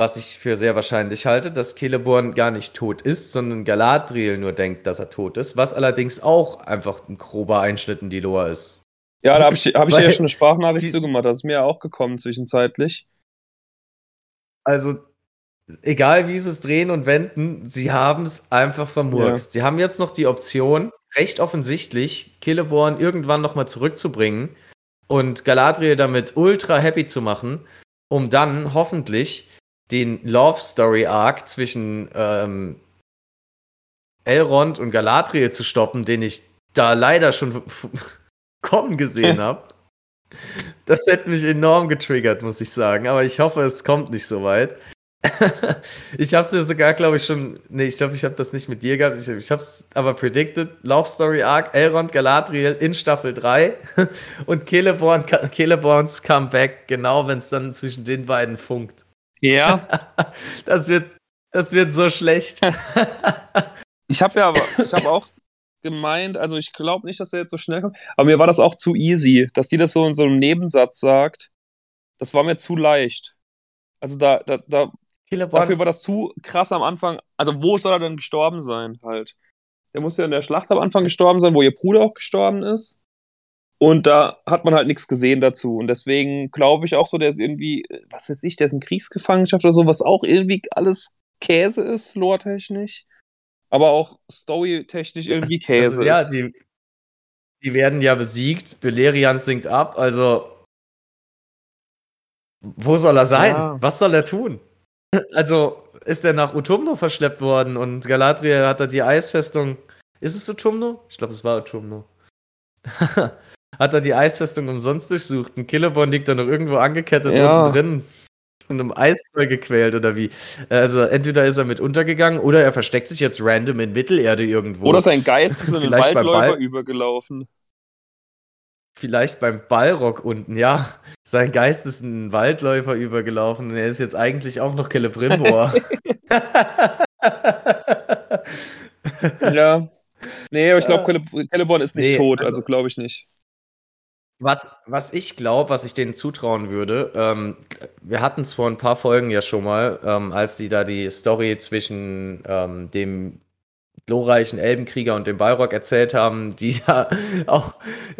was ich für sehr wahrscheinlich halte, dass Celeborn gar nicht tot ist, sondern Galadriel nur denkt, dass er tot ist, was allerdings auch einfach ein grober Einschnitt in die Lore ist. Ja, da habe ich, hab ich ja schon eine Sprachnachricht zugemacht, das ist mir ja auch gekommen zwischenzeitlich. Also, egal wie sie es drehen und wenden, sie haben es einfach vermurkst. Sie haben jetzt noch die Option, recht offensichtlich, Celeborn irgendwann nochmal zurückzubringen und Galadriel damit ultra happy zu machen, um dann hoffentlich den Love Story Arc zwischen ähm, Elrond und Galadriel zu stoppen, den ich da leider schon [laughs] kommen gesehen [laughs] habe. Das hätte mich enorm getriggert, muss ich sagen. Aber ich hoffe, es kommt nicht so weit. [laughs] ich habe es ja sogar, glaube ich, schon. Nee, ich glaube, ich habe das nicht mit dir gehabt. Ich, ich habe es aber predicted. Love Story Arc, Elrond Galadriel in Staffel 3 und Celeborn, Celeborns Comeback, genau wenn es dann zwischen den beiden funkt. Ja, [laughs] Das wird, das wird so schlecht. [laughs] ich habe ja aber, ich habe auch gemeint, also ich glaube nicht, dass er jetzt so schnell kommt, aber mir war das auch zu easy, dass die das so in so einem Nebensatz sagt. Das war mir zu leicht. Also da, da, da Dafür war das zu krass am Anfang. Also, wo soll er denn gestorben sein, halt? Der muss ja in der Schlacht am Anfang gestorben sein, wo ihr Bruder auch gestorben ist. Und da hat man halt nichts gesehen dazu. Und deswegen glaube ich auch so, der ist irgendwie, was weiß ich, der ist in Kriegsgefangenschaft oder so, was auch irgendwie alles Käse ist, lore-technisch. Aber auch story-technisch irgendwie Käse also, ja, ist. die, die werden ja besiegt. Beleriand sinkt ab. Also, wo soll er sein? Ja. Was soll er tun? [laughs] Also, ist er nach Utumno verschleppt worden und Galadriel hat da die Eisfestung. Ist es Utumno? Ich glaube, es war Utumno. [laughs] hat er die Eisfestung umsonst durchsucht. Ein Killeborn liegt da noch irgendwo angekettet Ja. unten drin und im Eisfall gequält oder wie. Also entweder ist er mit untergegangen oder er versteckt sich jetzt random in Mittelerde irgendwo. Oder sein Geist ist in den Waldläufer übergelaufen. Vielleicht beim Ballrock unten, ja. Sein Geist ist in einen Waldläufer übergelaufen und er ist jetzt eigentlich auch noch Celebrimbor. [laughs] [laughs] Ja. Nee, aber ich glaube, Cele Celeborn ist nicht Nee, tot, also- also glaube ich nicht. Was, was ich glaube, was ich denen zutrauen würde, ähm, wir hatten es vor ein paar Folgen ja schon mal, ähm, als sie da die Story zwischen ähm, dem glorreichen Elbenkrieger und dem Balrog erzählt haben, die [laughs] ja auch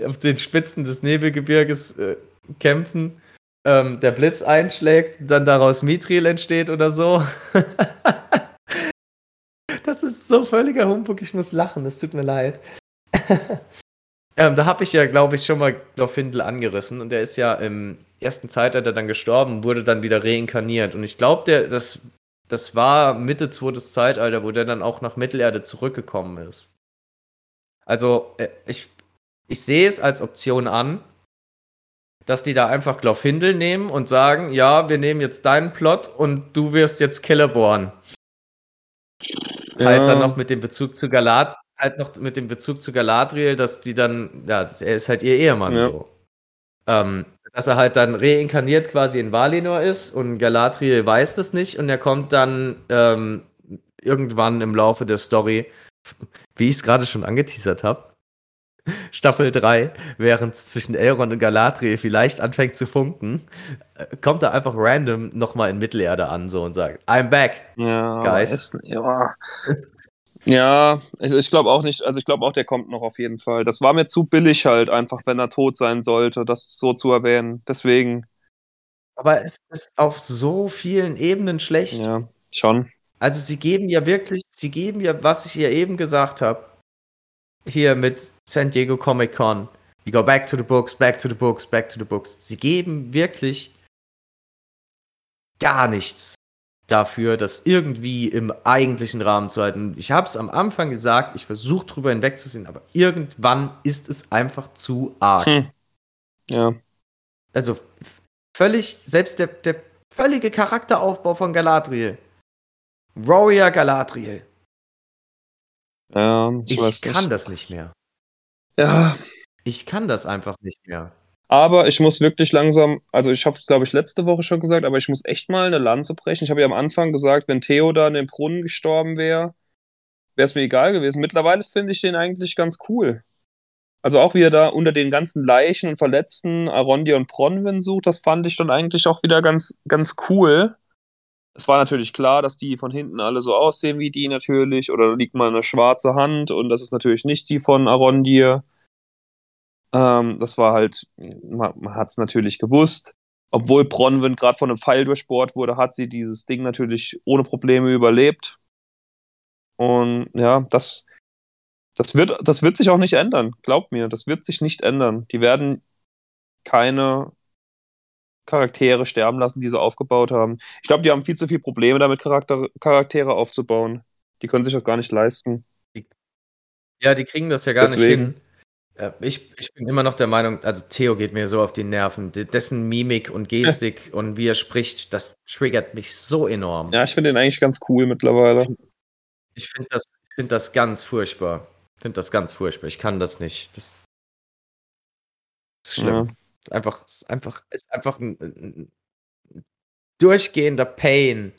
auf den Spitzen des Nebelgebirges äh, kämpfen, ähm, der Blitz einschlägt, dann daraus Mithril entsteht oder so. [laughs] das ist so völliger Humbug, ich muss lachen, das tut mir leid. [laughs] Ähm, da habe ich ja, glaube ich, schon mal Glorfindel angerissen und der ist ja im ersten Zeitalter dann gestorben, wurde dann wieder reinkarniert. Und ich glaube, der, das, das war Mitte zweites Zeitalter, wo der dann auch nach Mittelerde zurückgekommen ist. Also, äh, ich, ich sehe es als Option an, dass die da einfach Glorfindel nehmen und sagen, ja, wir nehmen jetzt deinen Plot und du wirst jetzt Celeborn. Halt dann noch mit dem Bezug zu Galat, halt noch mit dem Bezug zu Galadriel, dass die dann, ja, er ist halt ihr Ehemann Ja. so. Ähm, dass er halt dann reinkarniert quasi in Valinor ist und Galadriel weiß das nicht und er kommt dann ähm, irgendwann im Laufe der Story, wie ich es gerade schon angeteasert habe, [laughs] Staffel 3, während es zwischen Elrond und Galadriel vielleicht anfängt zu funken, äh, kommt er einfach random nochmal in Mittelerde an so und sagt, I'm back. Ja, Guys. Essen, ja. Ja, ich, ich glaube auch nicht, also ich glaube auch, der kommt noch auf jeden Fall. Das war mir zu billig halt einfach, wenn er tot sein sollte, das so zu erwähnen. Deswegen, Aber es ist auf so vielen Ebenen schlecht. ja, schon. Also sie geben ja wirklich, sie geben ja, was ich ihr eben gesagt habe, hier mit San Diego Comic Con. You go back to the books, back to the books, back to the books. Sie geben wirklich gar nichts dafür, das irgendwie im eigentlichen Rahmen zu halten. Ich habe es am Anfang gesagt, ich versuche drüber hinwegzusehen, aber irgendwann ist es einfach zu arg. Hm. Ja, Also völlig, selbst der, der völlige Charakteraufbau von Galadriel. Warrior Galadriel. ja, ich, Ich, kann das nicht mehr. Ja, Ich kann das einfach nicht mehr. Aber ich muss wirklich langsam, also ich habe es, glaube ich, letzte Woche schon gesagt, aber ich muss echt mal eine Lanze brechen. Ich habe ja am Anfang gesagt, wenn Theo da in dem Brunnen gestorben wäre, wäre es mir egal gewesen. Mittlerweile finde ich den eigentlich ganz cool. Also auch wie er da unter den ganzen Leichen und Verletzten Arondir und Bronwyn sucht, das fand ich dann eigentlich auch wieder ganz, ganz cool. Es war natürlich klar, dass die von hinten alle so aussehen wie die natürlich, oder da liegt mal eine schwarze Hand und das ist natürlich nicht die von Arondir. Ähm, das war halt, man, man hat es natürlich gewusst. Obwohl Bronwyn gerade von einem Pfeil durchbohrt wurde, hat sie dieses Ding natürlich ohne Probleme überlebt. Und ja, das, das wird, das wird sich auch nicht ändern. Glaubt mir, das wird sich nicht ändern. Die werden keine Charaktere sterben lassen, die sie aufgebaut haben. Ich glaube, die haben viel zu viele Probleme damit, Charakter, Charaktere aufzubauen. Die können sich das gar nicht leisten. Ja, die kriegen das ja gar Deswegen. nicht hin. Äh, Ich, ich bin immer noch der Meinung, also Theo geht mir so auf die Nerven. D- Dessen Mimik und Gestik und wie er spricht, das triggert mich so enorm. Ja, ich finde den eigentlich ganz cool mittlerweile. Ich finde das, ich find das ganz furchtbar. Ich finde das ganz furchtbar. Ich kann das nicht. Das ist schlimm. Ja. Ist einfach, ist einfach, ist einfach ein, ein ein durchgehender Pain,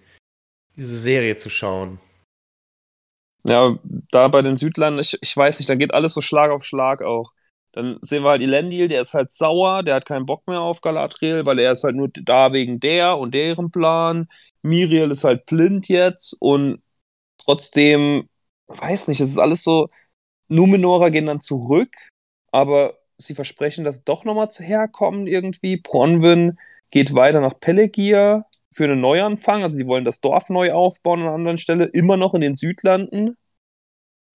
diese Serie zu schauen. Ja, da bei den Südlanden, ich, ich weiß nicht, da geht alles so Schlag auf Schlag auch. Dann sehen wir halt Elendil, der ist halt sauer, der hat keinen Bock mehr auf Galadriel, weil er ist halt nur da wegen der und deren Plan. Miriel ist halt blind jetzt und trotzdem, weiß nicht, es ist alles so, Numenorer gehen dann zurück, aber sie versprechen, dass doch nochmal herkommen irgendwie. Bronwyn geht weiter nach Pelegir für einen Neuanfang, also die wollen das Dorf neu aufbauen an einer anderen Stelle, immer noch in den Südlanden.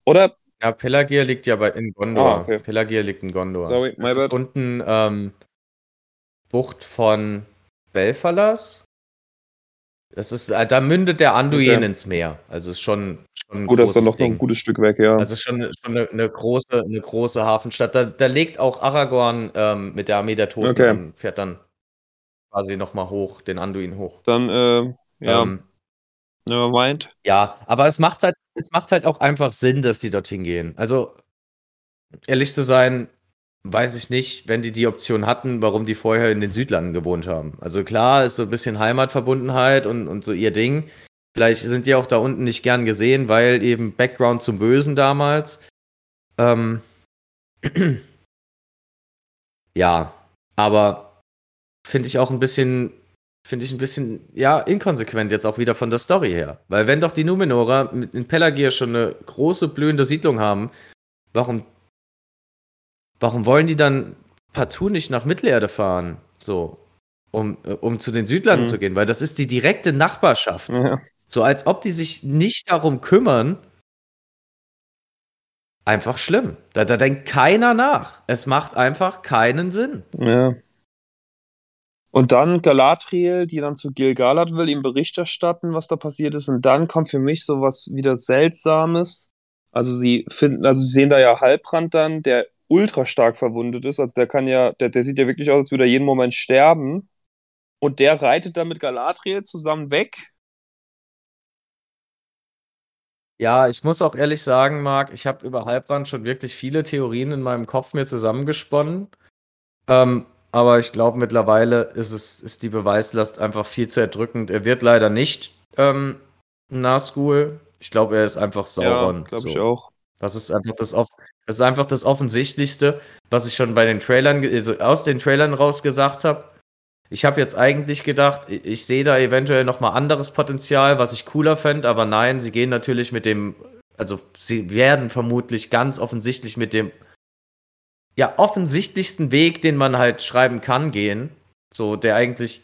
Oder? Ja, Pelagir liegt ja bei, in Gondor. Ah, okay. Pelagir liegt in Gondor. Sorry, my das ist bad. unten ähm, Bucht von Belfalas. Das ist, äh, da mündet der Anduin Okay. ins Meer. Also ist schon, schon ein Gut, das ist dann noch noch ein Ding. gutes Stück weg, ja. Also schon, schon eine, eine, große, eine große Hafenstadt. Da, da legt auch Aragorn ähm, mit der Armee der Toten Okay. an, fährt dann quasi nochmal hoch, den Anduin hoch. Dann, äh, ja, Ähm, nevermind. ja, aber es macht halt, es macht halt auch einfach Sinn, dass die dorthin gehen. Also, ehrlich zu sein, weiß ich nicht, wenn die die Option hatten, warum die vorher in den Südlanden gewohnt haben. Also klar, ist so ein bisschen Heimatverbundenheit und, und so ihr Ding. Vielleicht sind die auch da unten nicht gern gesehen, weil eben Background zum Bösen damals. Ähm, [clears throat] ja, aber finde ich auch ein bisschen, finde ich ein bisschen, ja, inkonsequent jetzt auch wieder von der Story her. Weil wenn doch die Numenorer mit in Pelagir schon eine große blühende Siedlung haben, warum, warum wollen die dann partout nicht nach Mittelerde fahren? So, um, um zu den Südlanden Mhm. zu gehen, weil das ist die direkte Nachbarschaft. Ja. So als ob die sich nicht darum kümmern. Einfach schlimm. Da, da denkt keiner nach. Es macht einfach keinen Sinn. Ja. Und dann Galadriel, die dann zu Gil-galad will, ihm Bericht erstatten, was da passiert ist. Und dann kommt für mich sowas wieder Seltsames. Also sie finden, also sie sehen da ja Halbrand dann, der ultra stark verwundet ist. Also der kann ja, der, der sieht ja wirklich aus, als würde er jeden Moment sterben. Und der reitet dann mit Galadriel zusammen weg. Ja, ich muss auch ehrlich sagen, Marc, ich habe über Halbrand schon wirklich viele Theorien in meinem Kopf mir zusammengesponnen. Ähm, aber ich glaube, mittlerweile ist es, ist die Beweislast einfach viel zu erdrückend. Er wird leider nicht ähm, Nazgul. Ich glaube, er ist einfach Sauron. ja, glaube ich So. auch. Das ist einfach das, das ist einfach das Offensichtlichste, was ich schon bei den Trailern, also aus den Trailern raus gesagt habe. Ich habe jetzt eigentlich gedacht, ich, ich sehe da eventuell noch mal anderes Potenzial, was ich cooler fände, aber nein, sie gehen natürlich mit dem, also sie werden vermutlich ganz offensichtlich mit dem ja offensichtlichsten Weg, den man halt schreiben kann, gehen, so der eigentlich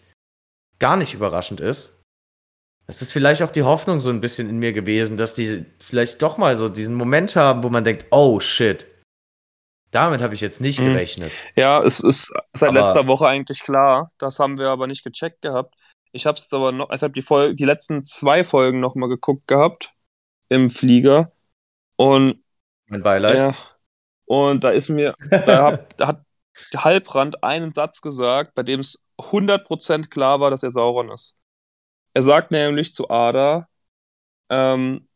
gar nicht überraschend ist. Es ist vielleicht auch die Hoffnung so ein bisschen in mir gewesen, dass die vielleicht doch mal so diesen Moment haben, wo man denkt, oh shit, damit habe ich jetzt nicht Mhm. gerechnet. Ja, es ist seit Aber- letzter Woche eigentlich klar. Das haben wir aber nicht gecheckt gehabt. Ich habe es aber noch, ich habe die, die letzten zwei Folgen noch mal geguckt gehabt im Flieger und Mein Beileid. ja, und da ist mir, da, [laughs] da hat Halbrand einen Satz gesagt, bei dem es 100% klar war, dass er Sauron ist. Er sagt nämlich zu Ada, ähm,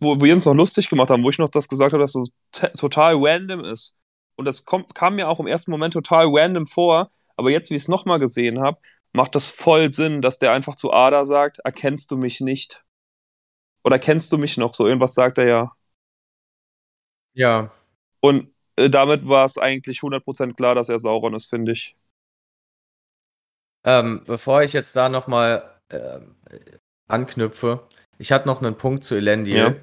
wo wir uns noch lustig gemacht haben, wo ich noch das gesagt habe, dass das te- total random ist. Und das kommt, kam mir auch im ersten Moment total random vor, aber jetzt, wie ich es nochmal gesehen habe, macht das voll Sinn, dass der einfach zu Ada sagt, erkennst du mich nicht? Oder kennst du mich noch? So irgendwas sagt er ja. Ja. Und äh, damit war es eigentlich 100% klar, dass er Sauron ist, finde ich. Ähm, bevor ich jetzt da nochmal ähm, anknüpfe, ich hatte noch einen Punkt zu Elendil, Ja.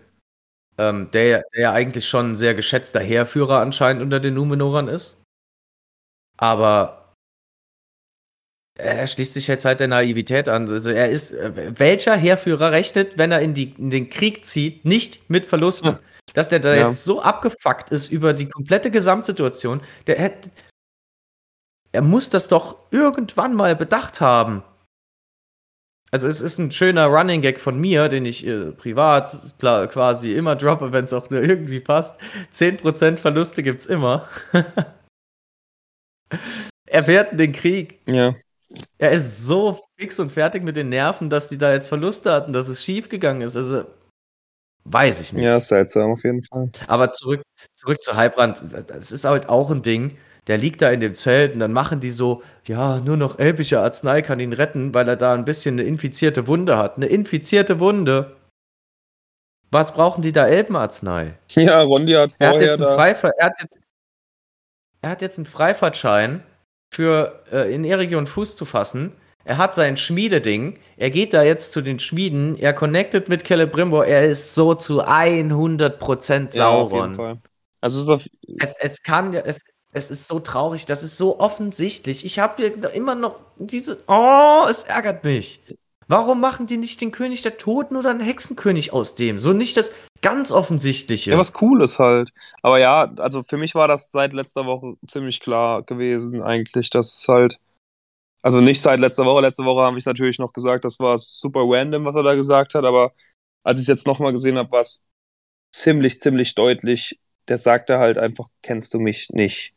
ähm, der, ja- der ja eigentlich schon ein sehr geschätzter Heerführer anscheinend unter den Numenorern ist. Aber er schließt sich jetzt halt der Naivität an. Also er ist, äh, welcher Heerführer rechnet, wenn er in, die, in den Krieg zieht, nicht mit Verlusten? Ja. Dass der da Ja. jetzt so abgefuckt ist über die komplette Gesamtsituation, der hätte, er muss das doch irgendwann mal bedacht haben. Also es ist ein schöner Running Gag von mir, den ich äh, privat klar, quasi immer droppe, wenn es auch nur irgendwie passt. 10% Verluste gibt's immer. [laughs] er fährt den Krieg. Ja. Er ist so fix und fertig mit den Nerven, dass die da jetzt Verluste hatten, dass es schief gegangen ist. Also weiß ich nicht. Ja, seltsam auf jeden Fall. Aber zurück, zurück zu Heilbrand, das ist halt auch ein Ding. Der liegt da in dem Zelt und dann machen die so, ja, nur noch elbische Arznei kann ihn retten, weil er da ein bisschen eine infizierte Wunde hat. Eine infizierte Wunde. Was brauchen die da Elbenarznei? [laughs] Ja, Rondi hat Er hat, vorher jetzt einen. Freifahr er, hat jetzt, er hat jetzt einen Freifahrtschein für äh, in Eregion Fuß zu fassen. Er hat sein Schmiededing. Er geht da jetzt zu den Schmieden. Er connectet mit Celebrimbor. Er ist so zu 100% Ja, auf jeden Sauron. Fall. Also es Es, es kann ja, es, es ist so traurig, das ist so offensichtlich. Ich habe immer noch diese. Oh, es ärgert mich. Warum machen die nicht den König der Toten oder einen Hexenkönig aus dem? So nicht das ganz offensichtliche. ja was Cooles halt. Aber ja, also für mich war das seit letzter Woche ziemlich klar gewesen eigentlich, dass es halt Also nicht seit letzter Woche. Letzte Woche habe ich natürlich noch gesagt, das war super random, was er da gesagt hat, aber als ich es jetzt nochmal gesehen habe, war es ziemlich, ziemlich deutlich. Der sagte halt einfach, kennst du mich nicht.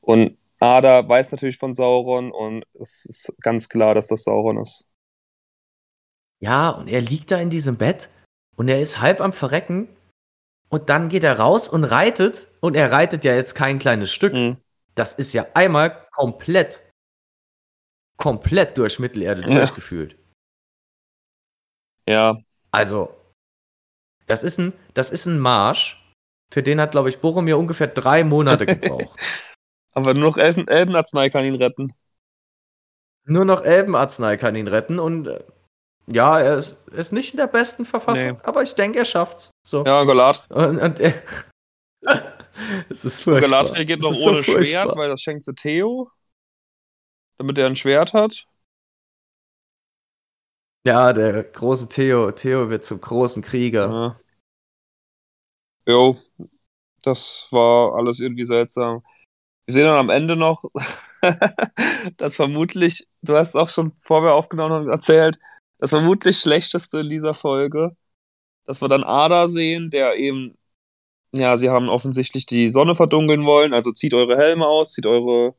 Und Ada weiß natürlich von Sauron und es ist ganz klar, dass das Sauron ist. Ja, und er liegt da in diesem Bett und er ist halb am Verrecken und dann geht er raus und reitet und er reitet ja jetzt kein kleines Stück. Mhm. Das ist ja einmal komplett, komplett durch Mittelerde Ja. durchgefühlt. Ja, Also, das ist ein, das ist ein Marsch, für den hat, glaube ich, Boromir ungefähr drei Monate gebraucht. [laughs] aber nur noch Elfen, Elbenarznei kann ihn retten. Nur noch Elbenarznei kann ihn retten und äh, ja, er ist, ist nicht in der besten Verfassung, Nee. aber ich denke, er schafft's. So. Ja, Galat. Und, und er, [laughs] es ist furchtbar. Galadriel geht noch ist so ohne Schwert, weil das schenkt sie Theo. Damit er ein Schwert hat. Ja, der große Theo, Theo wird zum großen Krieger. Ja. Jo, das war alles irgendwie seltsam. Wir sehen dann am Ende noch, [laughs] dass vermutlich, du hast auch schon vor wir aufgenommen haben erzählt, das vermutlich schlechteste in dieser Folge, dass wir dann Ada sehen, der eben, ja, sie haben offensichtlich die Sonne verdunkeln wollen, also zieht eure Helme aus, zieht eure,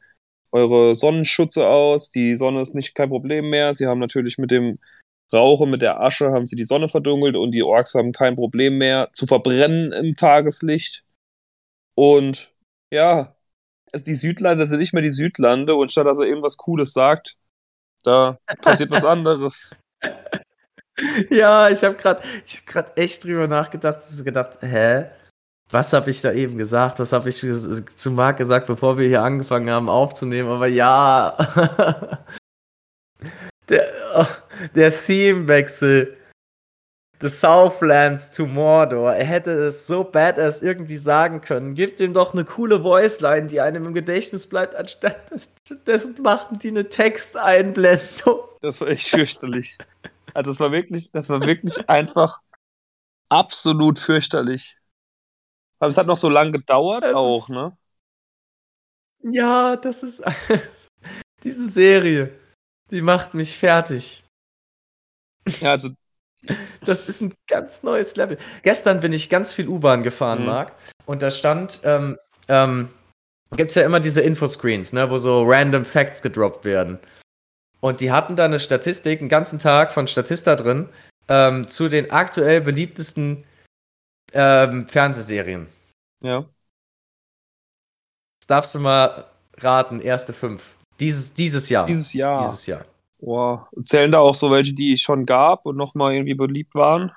eure Sonnenschutze aus, die Sonne ist nicht kein Problem mehr. Sie haben natürlich mit dem Rauch und mit der Asche haben sie die Sonne verdunkelt und die Orks haben kein Problem mehr zu verbrennen im Tageslicht. Und ja, also die Südlande sind nicht mehr die Südlande und statt dass er irgendwas Cooles sagt, da passiert was anderes. [laughs] Ja, ich habe gerade hab echt drüber nachgedacht, so gedacht, hä? Was habe ich da eben gesagt? Was habe ich zu Marc gesagt, bevor wir hier angefangen haben aufzunehmen? Aber ja, [laughs] der, oh, der Themewechsel. The Southlands to Mordor. Er hätte es so badass irgendwie sagen können. Gebt ihm doch eine coole Voiceline, die einem im Gedächtnis bleibt, anstatt des- dessen machen die eine Texteinblendung. Das war echt fürchterlich. Also das war wirklich, das war wirklich einfach absolut fürchterlich. Aber es hat noch so lange gedauert Das auch, ist- ne? Ja, das ist [laughs] diese Serie, die macht mich fertig. Ja, also [laughs] Das ist ein ganz neues Level. Gestern bin ich ganz viel U-Bahn gefahren, Mhm. Marc, und da stand, ähm, ähm, gibt es ja immer diese Infoscreens, ne, wo so random Facts gedroppt werden. Und die hatten da eine Statistik, einen ganzen Tag von Statista drin, ähm, zu den aktuell beliebtesten ähm, Fernsehserien. ja. Das darfst du mal raten, erste fünf. Dieses, dieses Jahr. Dieses Jahr. Dieses Jahr. Boah. Zählen da auch so welche, die es schon gab und nochmal irgendwie beliebt waren?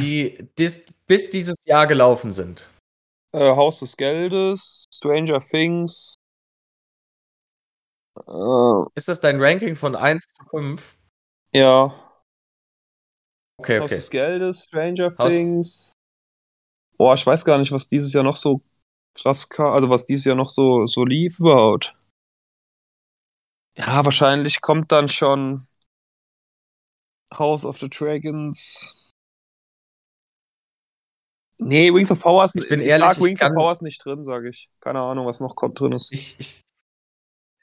die dis, bis dieses Jahr gelaufen sind. Äh, Haus des Geldes, Stranger Things. Äh, Ist das dein Ranking von 1 zu 5? ja. Okay, Haus okay. des Geldes, Stranger Haus- Things. Boah, ich weiß gar nicht, was dieses Jahr noch so krass kam, also was dieses Jahr noch so, so lief überhaupt. Ja, wahrscheinlich kommt dann schon House of the Dragons. Nee, Wings of Power ist Ich bin ich ehrlich, ich Wings of kann- Power ist nicht drin, sage ich. Keine Ahnung, was noch kommt drin ist. Ich, ich,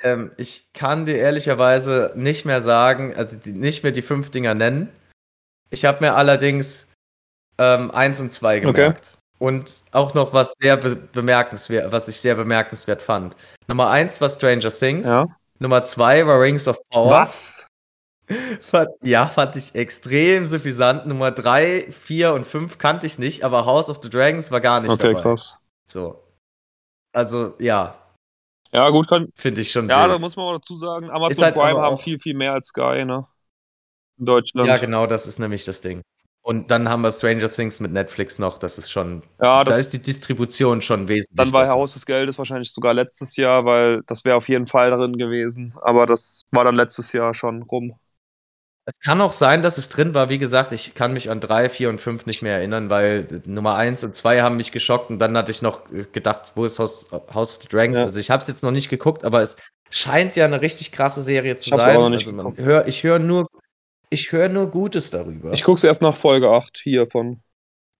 ähm, ich kann dir ehrlicherweise nicht mehr sagen, also die, nicht mehr die fünf Dinger nennen. Ich habe mir allerdings ähm, eins und zwei gemerkt. Und auch noch was sehr be bemerkenswert, was ich sehr bemerkenswert fand. Nummer eins war Stranger Things. Ja. Nummer zwei war Rings of Power. Was? [laughs] Fand, ja, fand ich extrem suffisant. Nummer 3, 4 und 5 kannte ich nicht, aber House of the Dragons war gar nicht Okay, dabei. krass. So. Also, ja, Ja, gut, kann. finde ich schon Ja, da wild. muss man auch dazu sagen, Amazon halt Prime aber haben viel, viel mehr als Sky, ne? In Deutschland. Ja, genau, das ist nämlich das Ding. Und dann haben wir Stranger Things mit Netflix noch, das ist schon, Ja, da das, ist die Distribution schon wesentlich Dann war besser. Haus des Geldes wahrscheinlich sogar letztes Jahr, weil das wäre auf jeden Fall drin gewesen. Aber das war dann letztes Jahr schon rum. Es kann auch sein, dass es drin war. Wie gesagt, ich kann mich an 3, 4 und 5 nicht mehr erinnern, weil Nummer 1 und 2 haben mich geschockt und dann hatte ich noch gedacht, wo ist House, House of the Dragons? Ja. Also ich habe es jetzt noch nicht geguckt, aber es scheint ja eine richtig krasse Serie zu Ich sein. also man hör, ich höre nur, ich höre nur Gutes darüber. Ich guck's erst nach Folge 8 hier von.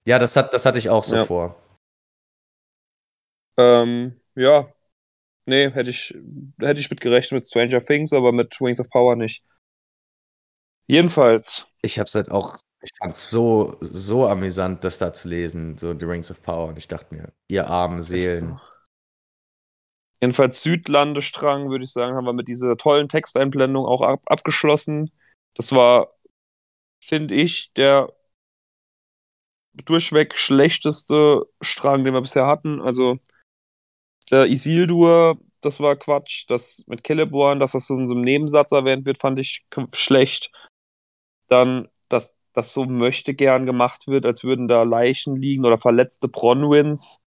ja, das, hat, das hatte ich auch so Ja. vor. Ähm, ja. Nee, hätte ich, hätte ich mit gerechnet mit Stranger Things, aber mit Wings of Power nicht. Jedenfalls. Ich habe es halt auch, ich fand es so, so amüsant, das da zu lesen, so The Rings of Power. Und ich dachte mir, ihr armen Seelen. Jedenfalls Südlandestrang, würde ich sagen, haben wir mit dieser tollen Texteinblendung auch ab abgeschlossen. Das war, finde ich, der durchweg schlechteste Strang, den wir bisher hatten. Also der Isildur, das war Quatsch. Das mit Celeborn, dass das in so einem Nebensatz erwähnt wird, fand ich schlecht. Dann, dass das so möchte gern gemacht wird, als würden da Leichen liegen oder verletzte Bronwins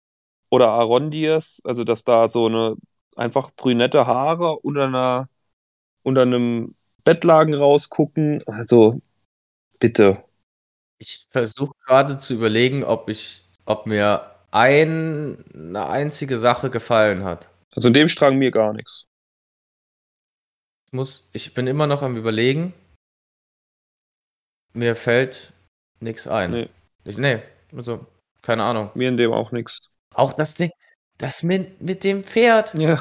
oder Arondiers. Also, dass da so eine einfach brünette Haare unter einer unter einem Bettlagen rausgucken. Also, bitte. Ich versuche gerade zu überlegen, ob ich, ob mir ein, eine einzige Sache gefallen hat. Also in dem Strang mir gar nichts. Ich muss, ich bin immer noch am überlegen. Mir fällt nichts ein. Nee. Ich, nee, also, keine Ahnung. Mir in dem auch nichts. Auch das Ding, das mit, mit dem Pferd. Ja.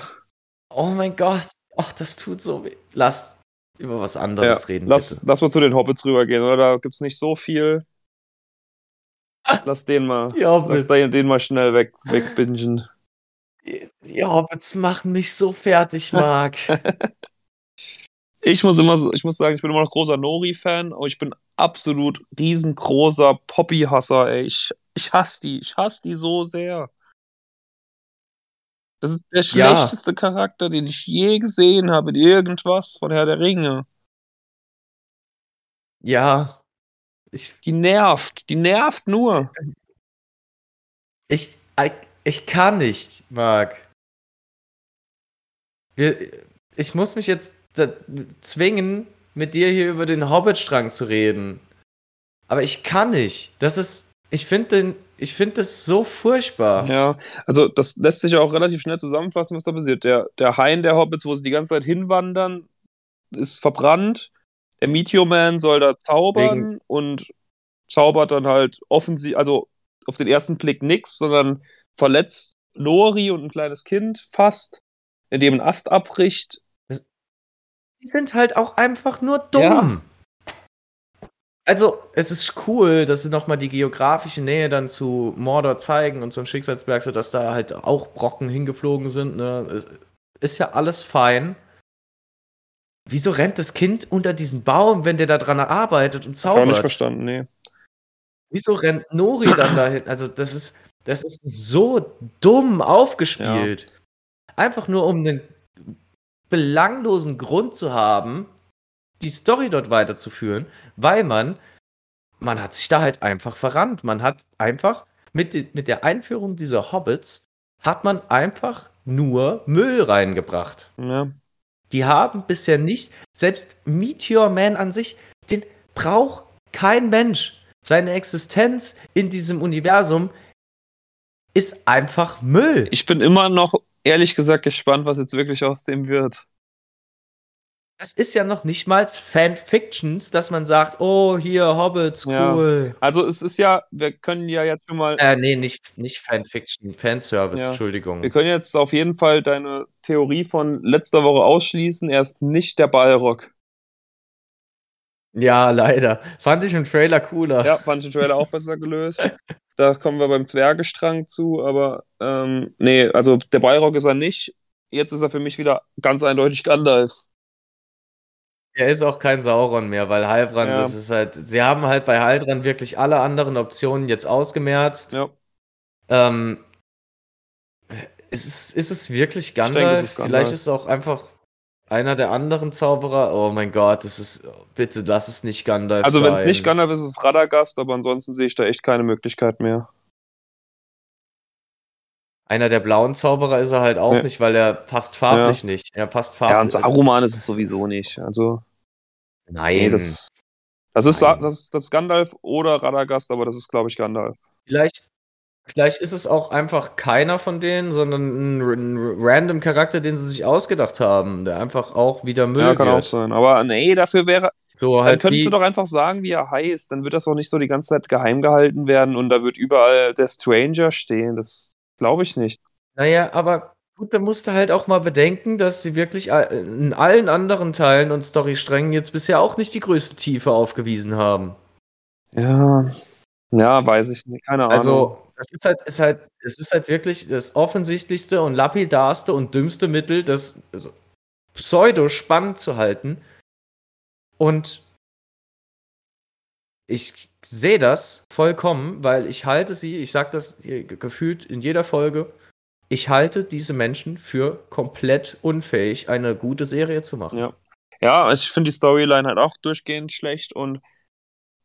Oh mein Gott. Ach, das tut so weh. Lass über was anderes ja. reden. Lass, bitte. lass mal zu den Hobbits rübergehen, oder? Da gibt's nicht so viel. Lass den mal, lass den, den mal schnell weg, wegbingen. die, die Hobbits machen mich so fertig, Marc. [laughs] Ich muss immer so, ich muss sagen, ich bin immer noch großer Nori-Fan, aber ich bin absolut riesengroßer Poppy-Hasser, ey. Ich, ich hasse die, ich hasse die so sehr. Das ist der Ja. schlechteste Charakter, den ich je gesehen habe in irgendwas von Herr der Ringe. ja. Ich, Die nervt, die nervt nur. ich, ich kann nicht, Marc. Ich muss mich jetzt zwingen, mit dir hier über den Hobbit-Strang zu reden. Aber ich kann nicht. Das ist, ich finde den, ich finde das so furchtbar. Ja, also das lässt sich ja auch relativ schnell zusammenfassen, was da passiert. Der, der Hain der Hobbits, wo sie die ganze Zeit hinwandern, ist verbrannt. Der Meteor Man soll da zaubern und zaubert dann halt offensiv, also auf den ersten Blick nix, sondern verletzt Nori und ein kleines Kind fast, indem ein Ast abbricht. Die sind halt auch einfach nur dumm. Ja. Also, es ist cool, dass sie nochmal die geografische Nähe dann zu Mordor zeigen und zum Schicksalsberg, sodass da halt auch Brocken hingeflogen sind. Ne? Ist ja alles fein. Wieso rennt das Kind unter diesen Baum, wenn der da dran arbeitet und Gar nicht zaubert? verstanden, nee. Wieso rennt Nori dann dahin? Also, das ist, das ist so dumm aufgespielt. Einfach nur, um einen belanglosen Grund zu haben, die Story dort weiterzuführen, weil man, man hat sich da halt einfach verrannt. Man hat einfach mit, mit der Einführung dieser Hobbits hat man einfach nur Müll reingebracht. Ja. Die haben bisher nicht, selbst Meteor Man an sich, den braucht kein Mensch. Seine Existenz in diesem Universum ist einfach Müll. Ich bin immer noch, ehrlich gesagt, gespannt, was jetzt wirklich aus dem wird. Das ist ja noch nicht mal Fanfictions, dass man sagt, oh, hier, Hobbits, Ja. cool. Also es ist ja, wir können ja jetzt schon mal, Äh, nee, nicht, nicht Fanfiction, Fanservice, Ja. Entschuldigung. wir können jetzt auf jeden Fall deine Theorie von letzter Woche ausschließen. Er ist nicht der Balrog. Ja, leider. Fand ich im Trailer cooler. Ja, fand ich den Trailer auch besser gelöst. [laughs] Da kommen wir beim Zwergestrang zu, aber ähm, nee, also der Balrog ist er nicht. Jetzt ist er für mich wieder ganz eindeutig Gandalf. Er ist auch kein Sauron mehr, weil Heilbrand, Ja. das ist halt, sie haben halt bei Heilbrand wirklich alle anderen Optionen jetzt ausgemerzt. Ja, Ähm, ist, es, ist es wirklich denke, Gandalf? es ist Gandalf. Vielleicht ist es auch einfach einer der anderen Zauberer. Oh mein Gott, das ist, bitte lass es nicht Gandalf also wenn es sein. nicht Gandalf ist, ist es Radagast, aber ansonsten sehe ich da echt keine Möglichkeit mehr. Einer der blauen Zauberer ist er halt auch Nee. nicht, weil er passt farblich nicht. Er passt farblich. Ja, und Saruman ist es sowieso nicht. Also, Nein. nee, das, das, ist, Nein. das, ist, das ist Gandalf oder Radagast, aber das ist, glaube ich, Gandalf. Vielleicht, vielleicht ist es auch einfach keiner von denen, sondern ein, random Charakter, den sie sich ausgedacht haben, der einfach auch wieder Müll Ja, kann wird. auch sein. Aber nee, dafür wäre, So Dann halt könntest wie, du doch einfach sagen, wie er heißt. Dann wird das doch nicht so die ganze Zeit geheim gehalten werden und da wird überall der Stranger stehen. Das glaube ich nicht. naja, aber Gut, da musst du halt auch mal bedenken, dass sie wirklich in allen anderen Teilen und Storysträngen jetzt bisher auch nicht die größte Tiefe aufgewiesen haben. Ja, ja, weiß ich nicht, keine Ahnung. Also, das ist halt, ist halt, es ist halt wirklich das offensichtlichste und lapidarste und dümmste Mittel, das also, pseudo spannend zu halten. Und ich sehe das vollkommen, weil ich halte sie, ich sage das gefühlt in jeder Folge, ich halte diese Menschen für komplett unfähig, eine gute Serie zu machen. Ja, ja ich finde die Storyline halt auch durchgehend schlecht und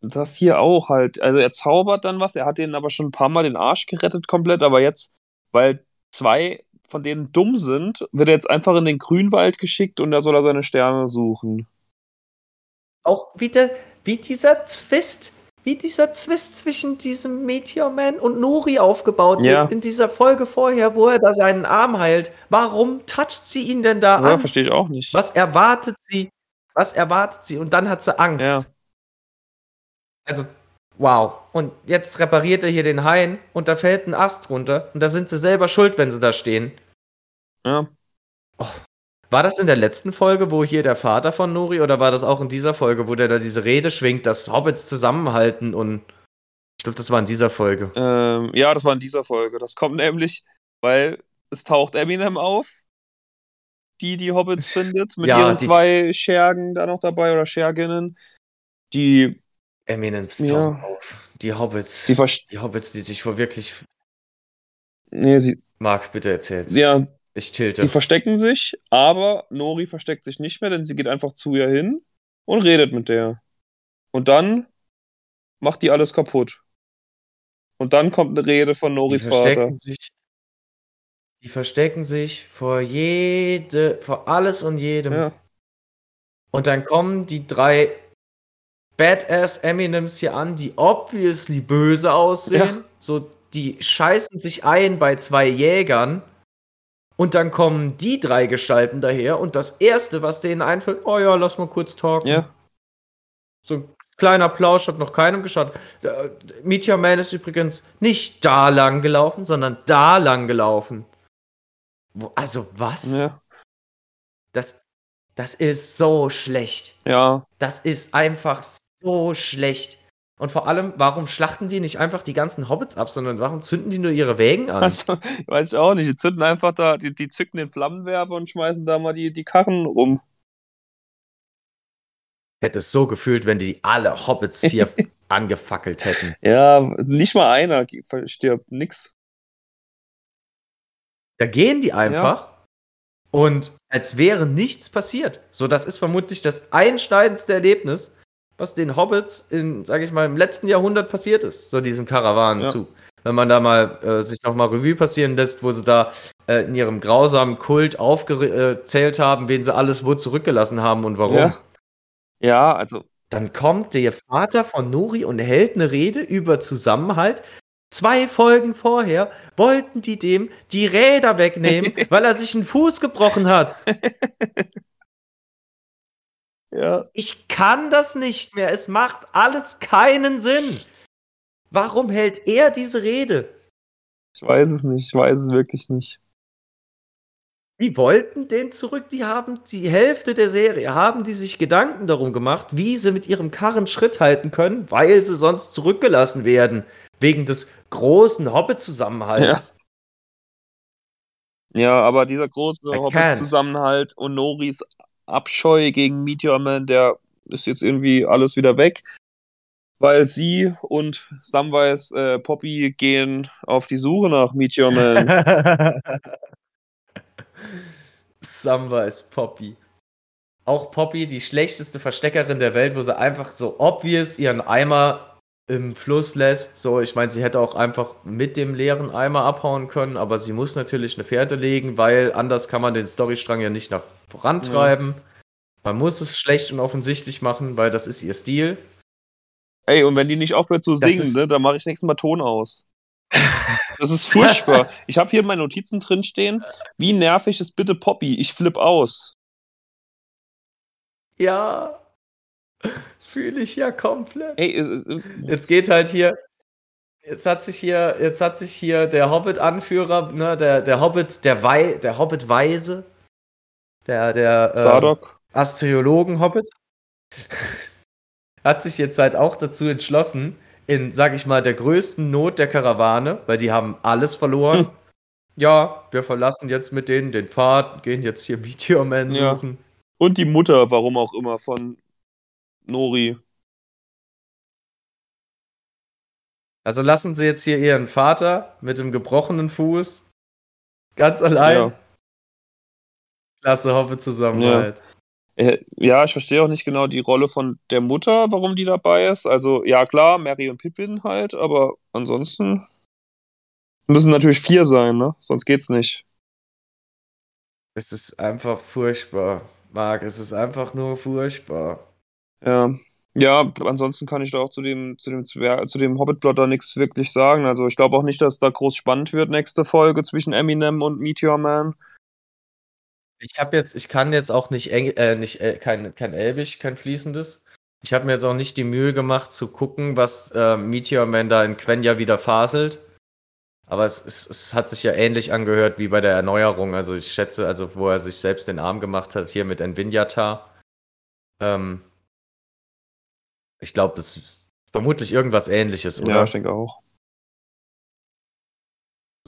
das hier auch halt. Also er zaubert dann was, er hat denen aber schon ein paar Mal den Arsch gerettet komplett, aber jetzt, weil zwei von denen dumm sind, wird er jetzt einfach in den Grünwald geschickt und da soll er seine Sterne suchen. Auch wieder wie dieser Zwist wie dieser Zwist zwischen diesem Meteor Man und Nori aufgebaut Ja. wird in dieser Folge vorher, wo er da seinen Arm heilt. Warum toucht sie ihn denn da Ja, an? verstehe ich auch nicht. Was erwartet sie? Was erwartet sie? Und dann hat sie Angst. Ja. Also, wow. Und jetzt repariert er hier den Hain und da fällt ein Ast runter. Und da sind sie selber schuld, wenn sie da stehen. Ja. War das in der letzten Folge, wo hier der Vater von Nori, oder war das auch in dieser Folge, wo der da diese Rede schwingt, dass Hobbits zusammenhalten und ich glaube, das war in dieser Folge. Ähm, ja, das war in dieser Folge. Das kommt nämlich, weil es taucht Eminem auf, die die Hobbits [laughs] findet, mit Ja, ihren die- zwei Schergen da noch dabei oder Scherginnen. Die, Eminem Ja. taucht auf. Die Hobbits. verst die Hobbits, die sich vor wirklich. nee, sie, Marc, bitte erzähl's. ja, Ich tilte. die verstecken sich, aber Nori versteckt sich nicht mehr, denn sie geht einfach zu ihr hin und redet mit der. Und dann macht die alles kaputt. Und dann kommt eine Rede von die Noris verstecken Vater. sich. Die verstecken sich vor jede, vor alles und jedem. Ja, Und dann kommen die drei Badass Eminems hier an, die obviously böse aussehen. Ja. So, die scheißen sich ein bei zwei Jägern. Und dann kommen die drei Gestalten daher und das erste, was denen einfällt, oh ja, lass mal kurz talken. ja. So ein kleiner Plausch hat noch keinem äh, Meteor Man ist übrigens nicht da lang gelaufen, sondern da lang gelaufen. Also was? Ja, Das, das ist so schlecht. ja. Das ist einfach so schlecht. Und vor allem, warum schlachten die nicht einfach die ganzen Hobbits ab, sondern warum zünden die nur ihre Wägen an? Also, weiß ich auch nicht. Die zünden einfach da, die, die zücken den Flammenwerfer und schmeißen da mal die, die Karren rum. Hätte es so gefühlt, wenn die alle Hobbits hier [laughs] angefackelt hätten. Ja, nicht mal einer stirbt, nix. Da gehen die einfach und als wäre nichts passiert. So, das ist vermutlich das einschneidendste Erlebnis, was den Hobbits in, sage ich mal, im letzten Jahrhundert passiert ist, so diesem Karawanenzug. Wenn man da mal äh, sich nochmal Revue passieren lässt, wo sie da äh, in ihrem grausamen Kult aufgezählt haben, wen sie alles wo zurückgelassen haben und warum. Ja. Ja, also, Dann kommt der Vater von Nori und hält eine Rede über Zusammenhalt. Zwei Folgen vorher wollten die dem die Räder wegnehmen, [laughs] weil er sich einen Fuß gebrochen hat. [laughs] ja. Ich kann das nicht mehr. Es macht alles keinen Sinn. Warum hält er diese Rede? Ich weiß es nicht. Ich weiß es wirklich nicht. Die wollten den zurück. Die haben die Hälfte der Serie, haben die sich Gedanken darum gemacht, wie sie mit ihrem Karren Schritt halten können, weil sie sonst zurückgelassen werden. Wegen des großen Hobbit-Zusammenhalts. Ja, aber dieser große Hobbit-Zusammenhalt und Noris Abscheu gegen Meteor Man, der ist jetzt irgendwie alles wieder weg. Weil sie und Samwise äh, Poppy gehen auf die Suche nach Meteor Man. [laughs] Samba ist Poppy. Auch Poppy, die schlechteste Versteckerin der Welt, wo sie einfach so obvious ihren Eimer im Fluss lässt. So, ich meine, sie hätte auch einfach mit dem leeren Eimer abhauen können, aber sie muss natürlich eine Fährte legen, weil anders kann man den Storystrang ja nicht nach vorantreiben. Man muss es schlecht und offensichtlich machen, weil das ist ihr Stil. Ey, und wenn die nicht aufhört zu Das singen, ne, dann mache ich nächstes Mal Ton aus. Das ist furchtbar. [laughs] ich habe hier in meinen Notizen drin stehen, wie nervig ist bitte Poppy? Ich flipp aus. Ja, fühle ich ja komplett. Ey, Jetzt geht halt hier, Jetzt hat sich hier, jetzt hat sich hier der Hobbit-Anführer, ne, der, der Hobbit, der Wei, der Hobbit-Weise, der, der ähm. Astrologen-Hobbit, hat sich jetzt halt auch dazu entschlossen, in, sag ich mal, der größten Not der Karawane, weil die haben alles verloren. Hm. [laughs] Ja, wir verlassen jetzt mit denen den Pfad, gehen jetzt hier Meteor Man Ja. suchen. Und die Mutter, warum auch immer, von Nori. Also lassen sie jetzt hier ihren Vater mit dem gebrochenen Fuß ganz allein. Ja. Klasse Hobbit Zusammenhalt. Äh, Ja, ich verstehe auch nicht genau die Rolle von der Mutter, warum die dabei ist. Also, ja, klar, Mary und Pippin halt, aber ansonsten müssen natürlich vier sein, ne? Sonst geht's nicht. Es ist einfach furchtbar, Marc. Es ist einfach nur furchtbar. Ja. Ja, ansonsten kann ich da auch zu dem, zu dem zu dem Hobbit-Plotter nichts wirklich sagen. Also, ich glaube auch nicht, dass da groß spannend wird nächste Folge zwischen Eminem und Meteor Man. Ich habe jetzt, ich kann jetzt auch nicht, Eng, äh, nicht äh, kein, kein Elbisch, kein fließendes. Ich habe mir jetzt auch nicht die Mühe gemacht zu gucken, was äh, Meteor Man da in Quenya wieder faselt. Aber es, es, es hat sich ja ähnlich angehört wie bei der Erneuerung. Also ich schätze, also wo er sich selbst den Arm gemacht hat, hier mit Envinyatar. Ähm, ich glaube, das ist vermutlich irgendwas ähnliches, oder? Ja, ich denke auch.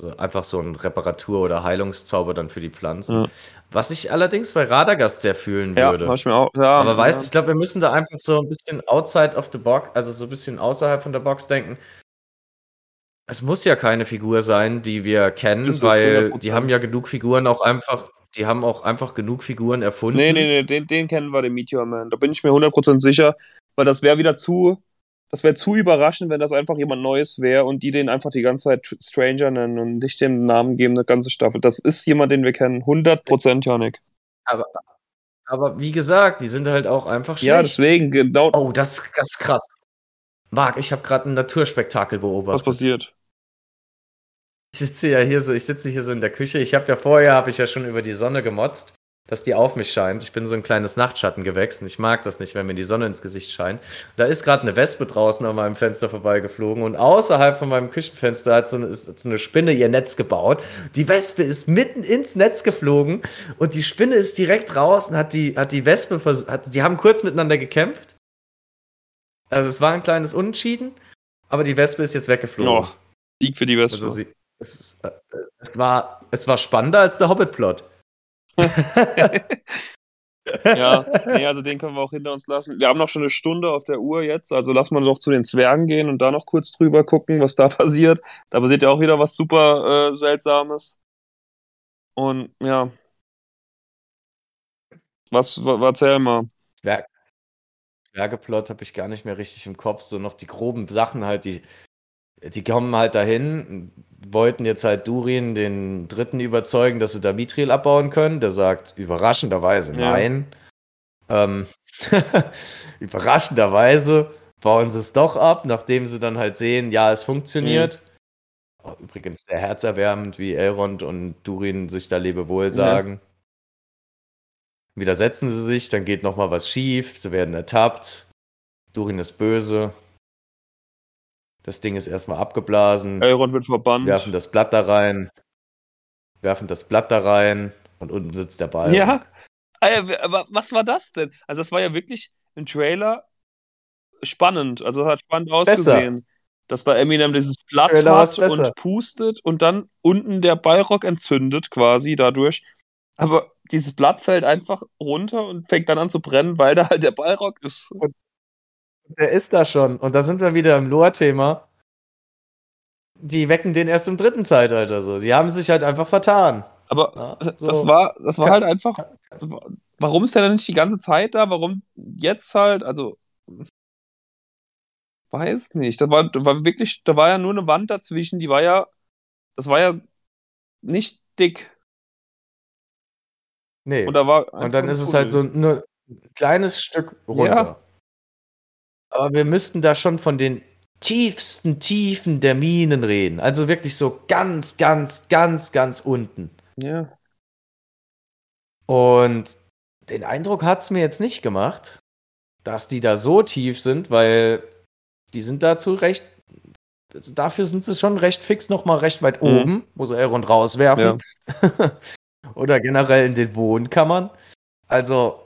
Also einfach so ein Reparatur- oder Heilungszauber dann für die Pflanzen. Ja. Was ich allerdings bei Radagast sehr fühlen Ja, würde. ich mir auch. Ja, Aber weißt du, ja. ich glaube, wir müssen da einfach so ein bisschen outside of the box, also so ein bisschen außerhalb von der Box denken. Es muss ja keine Figur sein, die wir kennen, es, weil 100%. die haben ja genug Figuren auch einfach, die haben auch einfach genug Figuren erfunden. Nee, nee, nee, den, den kennen wir, den Meteor Man. Da bin ich mir 100% sicher, weil das wäre wieder zu, das wäre zu überraschend, wenn das einfach jemand Neues wäre und die den einfach die ganze Zeit Tr- Stranger nennen und nicht den Namen geben, eine ganze Staffel. Das ist jemand, den wir kennen. 100% Janik. Aber, aber wie gesagt, die sind halt auch einfach schlecht. Ja, deswegen, genau. Oh, das, das ist krass. Marc, ich habe gerade ein Naturspektakel was beobachtet. passiert? Ich sitze ja hier so, ich sitze hier so in der Küche. Ich habe ja vorher, habe ich ja schon über die Sonne gemotzt, dass die auf mich scheint. Ich bin so ein kleines Nachtschattengewächs und ich mag das nicht, wenn mir die Sonne ins Gesicht scheint. Da ist gerade eine Wespe draußen an meinem Fenster vorbeigeflogen und außerhalb von meinem Küchenfenster hat so eine, so eine Spinne ihr Netz gebaut. Die Wespe ist mitten ins Netz geflogen und die Spinne ist direkt raus und hat die, hat die Wespe, vers- hat, die haben kurz miteinander gekämpft. Also es war ein kleines Unentschieden, aber die Wespe ist jetzt weggeflogen. Oh, Sieg für die Wespe. Also sie, es, äh, es, war, es war spannender als der Hobbit-Plot. [laughs] ja, nee, also den können wir auch hinter uns lassen. Wir haben noch schon eine Stunde auf der Uhr jetzt, also lass mal doch zu den Zwergen gehen und da noch kurz drüber gucken, was da [laughs] passiert. Da passiert ja auch wieder was super äh, Seltsames. Und ja. Was, wa, erzähl mal. Zwerg, Zwergeplot habe ich gar nicht mehr richtig im Kopf. So noch die groben Sachen halt, die, die kommen halt dahin, wollten jetzt halt Durin, den Dritten, überzeugen, dass sie da Mithril abbauen können. Der sagt überraschenderweise Ja. nein. Ähm, [laughs] überraschenderweise bauen sie es doch ab, nachdem sie dann halt sehen, ja, es funktioniert. Oh, übrigens sehr herzerwärmend, wie Elrond und Durin sich da Lebewohl sagen. Widersetzen sie sich, dann geht noch mal was schief, sie werden ertappt. Durin ist böse. Das Ding ist erstmal abgeblasen, Elrond wird verbannt. werfen das Blatt da rein, werfen das Blatt da rein und unten sitzt der Ball. Ja. Aber was war das denn? Also, das war ja wirklich im Trailer spannend. Also, hat spannend Besser. ausgesehen. Dass da Eminem dieses Blatt hat besser. und pustet und dann unten der Ballrock entzündet quasi dadurch. Aber dieses Blatt fällt einfach runter und fängt dann an zu brennen, weil da halt der Ballrock ist. Der ist da schon. Und da sind wir wieder im Lore-Thema. Die wecken den erst im dritten Zeitalter so. Die haben sich halt einfach vertan. Aber Ja, so. das war, das war halt einfach. Warum ist der dann nicht die ganze Zeit da? Warum jetzt halt? Also. Weiß nicht. Da war, war wirklich, da war ja nur eine Wand dazwischen, die war ja. Das war ja nicht dick. Nee. Und da war Und dann ist es halt so nur ein kleines Stück runter. Aber wir müssten da schon von den tiefsten Tiefen der Minen reden. Also wirklich so ganz, ganz, ganz, ganz unten. Ja. Und den Eindruck hat es mir jetzt nicht gemacht, dass die da so tief sind, weil die sind dazu recht, dafür sind sie schon recht fix noch mal recht weit Mhm. oben, wo sie Elrond rauswerfen. [laughs] Oder generell in den Wohnkammern. Also,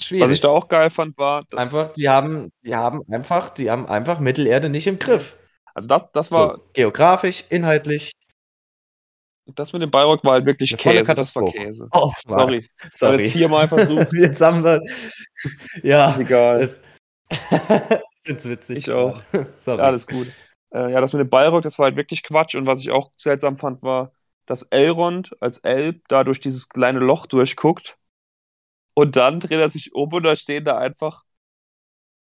schwierig. Was ich da auch geil fand, war, einfach, die haben, die haben einfach, die haben einfach Mittelerde nicht im Griff. also das, das war, So, geografisch, inhaltlich. das mit dem Bayrock war halt wirklich Eine Käse. Das war. Käse. Oh, Sorry. Sorry. sorry. Jetzt viermal versucht. [laughs] Jetzt haben wir. Ja, Ist egal. das, ich [laughs] find's witzig. Ich auch. [laughs] Sorry. Ja, alles gut. Äh, ja, das mit dem Balrog, das war halt wirklich Quatsch. Und was ich auch seltsam fand, war, dass Elrond als Elb da durch dieses kleine Loch durchguckt. Und dann dreht er sich um und da stehen da einfach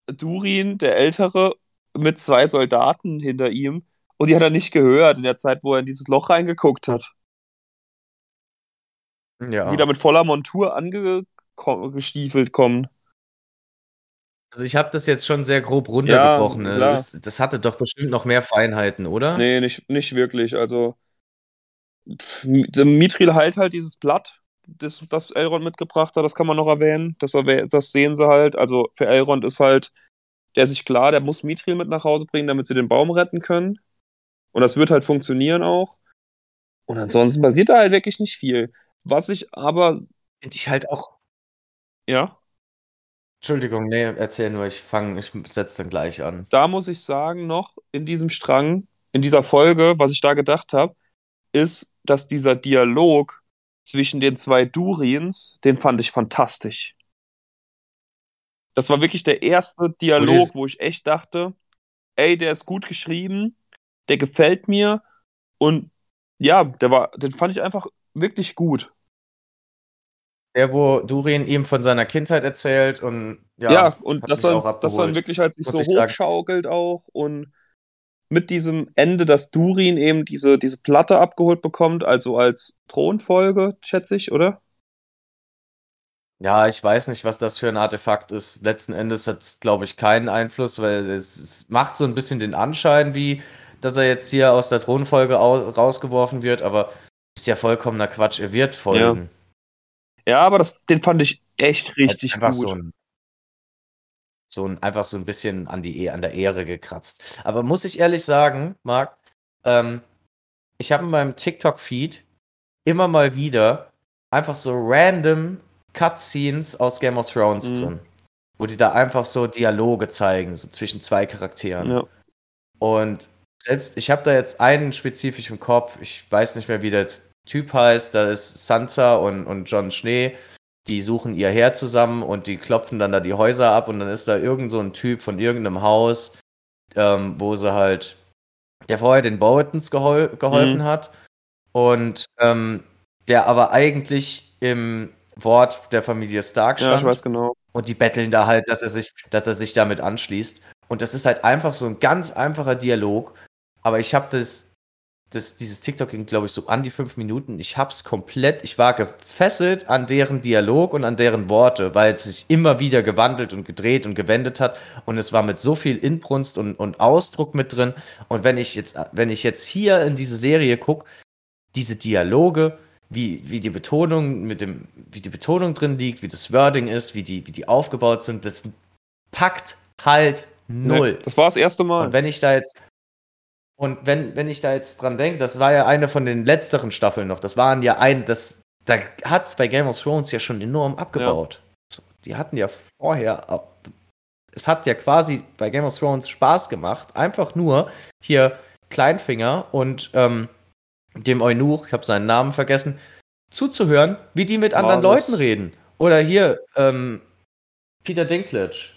Durin, der Ältere, mit zwei Soldaten hinter ihm. Und die hat er nicht gehört in der Zeit, wo er in dieses Loch reingeguckt hat. ja. Die da mit voller Montur angestiefelt kommen. Also ich habe das jetzt schon sehr grob runtergebrochen. Ja, ne? das, das hatte doch bestimmt noch mehr Feinheiten, oder? Nee, nicht, nicht wirklich. Also, Mithril heilt halt dieses Blatt, das, das Elrond mitgebracht hat, das kann man noch erwähnen. Das, das sehen sie halt. Also, für Elrond ist halt, der ist sich klar, der muss Mithril mit nach Hause bringen, damit sie den Baum retten können. Und das wird halt funktionieren auch. Und ansonsten passiert da halt wirklich nicht viel. Was ich aber, Finde ich halt auch. ja, Entschuldigung, nee, erzähl nur, ich fange, ich setze dann gleich an. da muss ich sagen, noch in diesem Strang, in dieser Folge, was ich da gedacht habe, ist, dass dieser Dialog zwischen den zwei Durins, den fand ich fantastisch. Das war wirklich der erste Dialog, wo ich echt dachte, ey, der ist gut geschrieben, der gefällt mir und ja, der war, den fand ich einfach wirklich gut. Der, wo Durin ihm von seiner Kindheit erzählt und ja, Ja, und das dann, das dann wirklich halt sich so ich sagen. hochschaukelt auch und mit diesem Ende, dass Durin eben diese, diese Platte abgeholt bekommt, also als Thronfolge, schätze ich, oder? Ja, ich weiß nicht, was das für ein Artefakt ist. Letzten Endes hat es, glaube ich, keinen Einfluss, weil es, es macht so ein bisschen den Anschein, wie dass er jetzt hier aus der Thronfolge au rausgeworfen wird, aber ist ja vollkommener Quatsch. Er wird folgen. Ja, aber das, den fand ich echt richtig gut. so ein, so ein, einfach so ein bisschen an, die, E- an der Ehre gekratzt. Aber muss ich ehrlich sagen, Marc, ähm, ich habe in meinem TikTok-Feed immer mal wieder einfach so random Cutscenes aus Game of Thrones Mhm. drin. Wo die da einfach so Dialoge zeigen, so zwischen zwei Charakteren. ja. Und selbst, ich habe da jetzt einen spezifisch im Kopf, ich weiß nicht mehr, wie der Typ heißt, da ist Sansa und, und John Schnee, die suchen ihr Heer zusammen und die klopfen dann da die Häuser ab und dann ist da irgend so ein Typ von irgendeinem Haus, ähm, wo sie halt, der vorher den Bowetons gehol geholfen Mhm. hat und ähm, der aber eigentlich im Wort der Familie Stark ja, stand. ich weiß genau. Und die betteln da halt, dass er sich, dass er sich damit anschließt. Und das ist halt einfach so ein ganz einfacher Dialog. Aber ich habe das, das, dieses TikTok ging, glaube ich, so an die fünf Minuten. Ich hab's komplett, ich war gefesselt an deren Dialog und an deren Worte, weil es sich immer wieder gewandelt und gedreht und gewendet hat. Und es war mit so viel Inbrunst und, und Ausdruck mit drin. Und wenn ich jetzt, wenn ich jetzt hier in diese Serie gucke, diese Dialoge, wie, wie die Betonung mit dem, wie die Betonung drin liegt, wie das Wording ist, wie die, wie die aufgebaut sind, das packt halt null. Nee, das war das erste Mal. Und wenn ich da jetzt und wenn, wenn ich da jetzt dran denke, das war ja eine von den letzteren Staffeln noch. Das waren ja ein, das, da hat es bei Game of Thrones ja schon enorm abgebaut. So, die hatten ja vorher, auch- es hat ja quasi bei Game of Thrones Spaß gemacht, einfach nur hier Kleinfinger und ähm, dem Eunuch, ich habe seinen Namen vergessen, zuzuhören, wie die mit anderen Varys. Leuten reden. Oder hier, ähm, Peter Dinklage.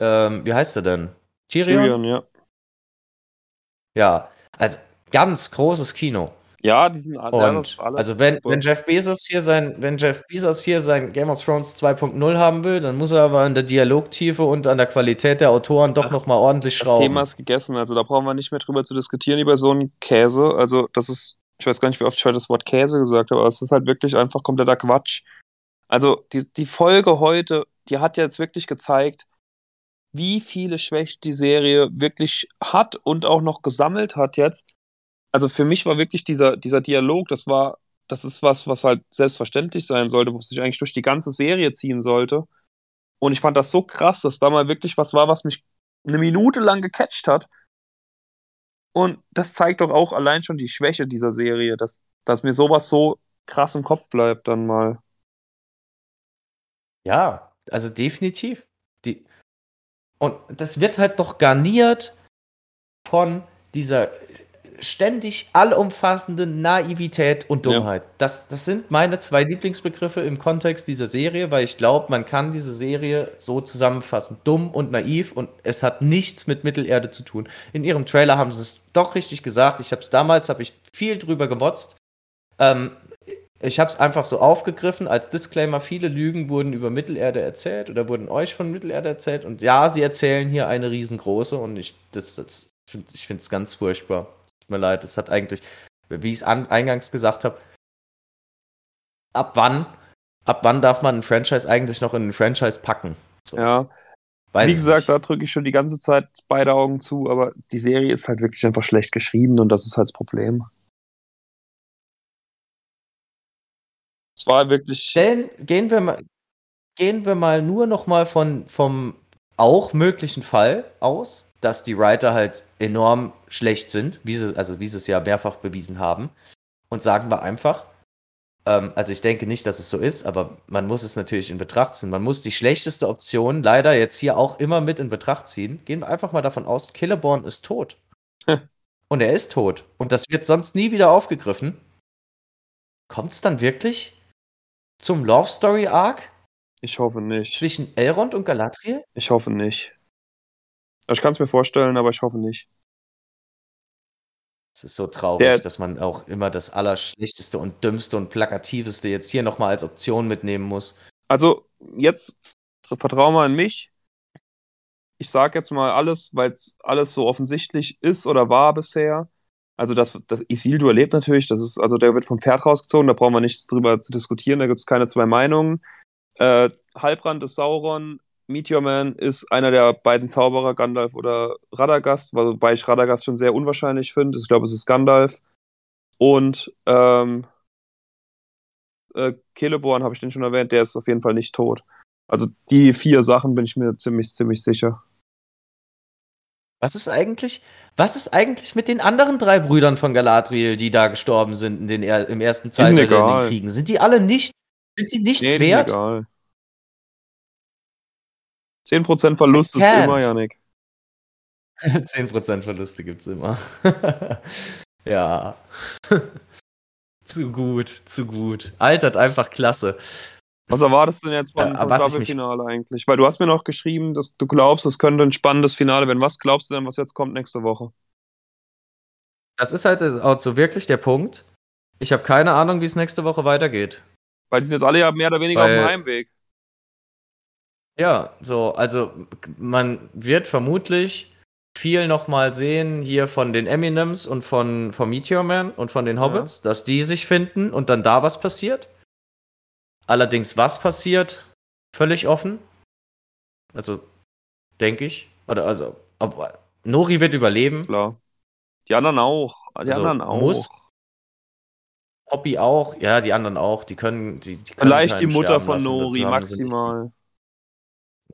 Ähm, wie heißt er denn? Tyrion? Tyrion, ja. Ja, also ganz großes Kino. Ja, die sind alle. das Und also wenn, super. wenn Jeff Bezos hier sein, wenn Jeff Bezos hier sein Game of Thrones 2.0 haben will, dann muss er aber an der Dialogtiefe und an der Qualität der Autoren doch Ach, noch mal ordentlich Das schrauben. Thema ist gegessen, also da brauchen wir nicht mehr drüber zu diskutieren über so einen Käse. Also das ist, ich weiß gar nicht, wie oft ich heute das Wort Käse gesagt habe, aber es ist halt wirklich einfach kompletter Quatsch. Also die, die Folge heute, die hat jetzt wirklich gezeigt, wie viele Schwächen die Serie wirklich hat und auch noch gesammelt hat jetzt. Also für mich war wirklich dieser, dieser Dialog, das war, das ist was, was halt selbstverständlich sein sollte, wo es sich eigentlich durch die ganze Serie ziehen sollte. Und ich fand das so krass, dass da mal wirklich was war, was mich eine Minute lang gecatcht hat. Und das zeigt doch auch allein schon die Schwäche dieser Serie, dass, dass mir sowas so krass im Kopf bleibt dann mal. Ja, also definitiv. Die und das wird halt noch garniert von dieser ständig allumfassenden Naivität und Ja. Dummheit. Das, das sind meine zwei Lieblingsbegriffe im Kontext dieser Serie, weil ich glaube, man kann diese Serie so zusammenfassen. Dumm und naiv und es hat nichts mit Mittelerde zu tun. In ihrem Trailer haben sie es doch richtig gesagt. Ich habe es damals, habe ich viel drüber gemotzt. Ähm, ich habe es einfach so aufgegriffen als Disclaimer. Viele Lügen wurden über Mittelerde erzählt oder wurden euch von Mittelerde erzählt. Und ja, sie erzählen hier eine riesengroße und ich, das, das, ich finde es ganz furchtbar. Tut mir leid, es hat eigentlich, wie ich es an, eingangs gesagt habe, ab wann, ab wann darf man ein Franchise eigentlich noch in ein Franchise packen? So, Ja, weiß wie gesagt, nicht. da drücke ich schon die ganze Zeit beide Augen zu, aber die Serie ist halt wirklich einfach schlecht geschrieben und das ist halt das Problem. Es war wirklich. Stellen, gehen wir mal, gehen wir mal nur noch mal von, vom auch möglichen Fall aus, dass die Writer halt enorm schlecht sind, wie sie, also wie sie es ja mehrfach bewiesen haben. Und sagen wir einfach, ähm, also ich denke nicht, dass es so ist, aber man muss es natürlich in Betracht ziehen. Man muss die schlechteste Option leider jetzt hier auch immer mit in Betracht ziehen. Gehen wir einfach mal davon aus, Killeborn ist tot. [laughs] Und er ist tot. Und das wird sonst nie wieder aufgegriffen. Kommt es dann wirklich zum Love Story Arc Ich hoffe nicht. zwischen Elrond und Galadriel? Ich hoffe nicht. Ich kann es mir vorstellen, aber ich hoffe nicht. Es ist so traurig, Der- dass man auch immer das Allerschlechteste und Dümmste und Plakativeste jetzt hier nochmal als Option mitnehmen muss. Also, jetzt tr- vertrau mal in mich. Ich sag jetzt mal alles, weil es alles so offensichtlich ist oder war bisher. Also, das, das Isildur lebt natürlich, das ist, also der wird vom Pferd rausgezogen, da brauchen wir nicht drüber zu diskutieren, da gibt es keine zwei Meinungen. Äh, Halbrand ist Sauron, Meteor Man ist einer der beiden Zauberer, Gandalf oder Radagast, wobei ich Radagast schon sehr unwahrscheinlich finde. Ich glaube, es ist Gandalf. Und ähm, äh, Celeborn habe ich den schon erwähnt, der ist auf jeden Fall nicht tot. Also die vier Sachen bin ich mir ziemlich, ziemlich sicher. Was ist eigentlich, was ist eigentlich mit den anderen drei Brüdern von Galadriel, die da gestorben sind in den, im ersten Zeitalter in den. Kriegen? Sind die alle nicht, sind die nichts Nee, wert? egal. 10% Verlust ist immer, Janik. [laughs] 10% Verluste gibt's immer. [laughs] ja. [laughs] zu gut, zu gut. Altert einfach klasse. Was erwartest du denn jetzt von, Ja, vom mich- Staffelfinale eigentlich? Weil du hast mir noch geschrieben, dass du glaubst, es könnte ein spannendes Finale werden. Was glaubst du denn, was jetzt kommt nächste Woche? Das ist halt auch so wirklich der Punkt. Ich habe keine Ahnung, wie es nächste Woche weitergeht. Weil die sind jetzt alle ja mehr oder weniger Weil- auf dem Heimweg. Ja, so, also man wird vermutlich viel nochmal sehen hier von den Eminems und von, von Meteor Man und von den Hobbits, dass die sich finden und dann da was passiert. Allerdings, was passiert, völlig offen. Also, denke ich. Oder also, ob, Nori wird überleben, Klar. Die anderen auch. Die Also, anderen auch. muss- Poppy auch, ja, die anderen auch, die können, die, die können Vielleicht die Mutter von lassen, Nori, maximal.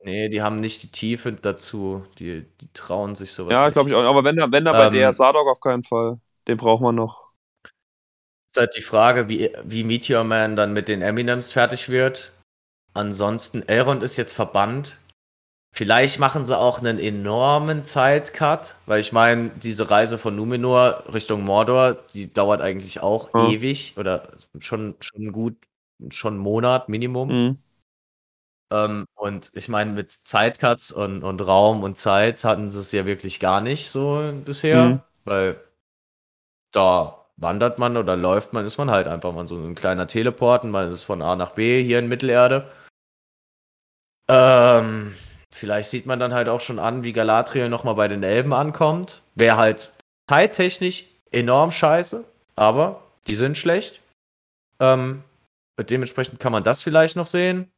Nee, die haben nicht die Tiefe dazu. Die, die trauen sich sowas Ja, glaube ich auch. Aber wenn da, wenn da bei Ähm, der Sadok auf keinen Fall. Den braucht man noch. Ist halt die Frage, wie, wie Meteor Man dann mit den Eminems fertig wird. Ansonsten, Elrond ist jetzt verbannt. Vielleicht machen sie auch einen enormen Zeitcut, weil ich meine, diese Reise von Numenor Richtung Mordor, die dauert eigentlich auch Ja. ewig oder schon, schon gut, schon einen Monat Minimum. Mhm. Ähm, und ich meine, mit Zeitcuts und, und Raum und Zeit hatten sie es ja wirklich gar nicht so bisher, Mhm. weil da wandert man oder läuft man, ist man halt einfach mal so ein kleiner Teleporten, man ist von A nach B hier in Mittelerde. Ähm, vielleicht sieht man dann halt auch schon an, wie Galadriel nochmal bei den Elben ankommt. Wäre halt zeittechnisch enorm scheiße, aber die sind schlecht. Ähm, dementsprechend kann man das vielleicht noch sehen.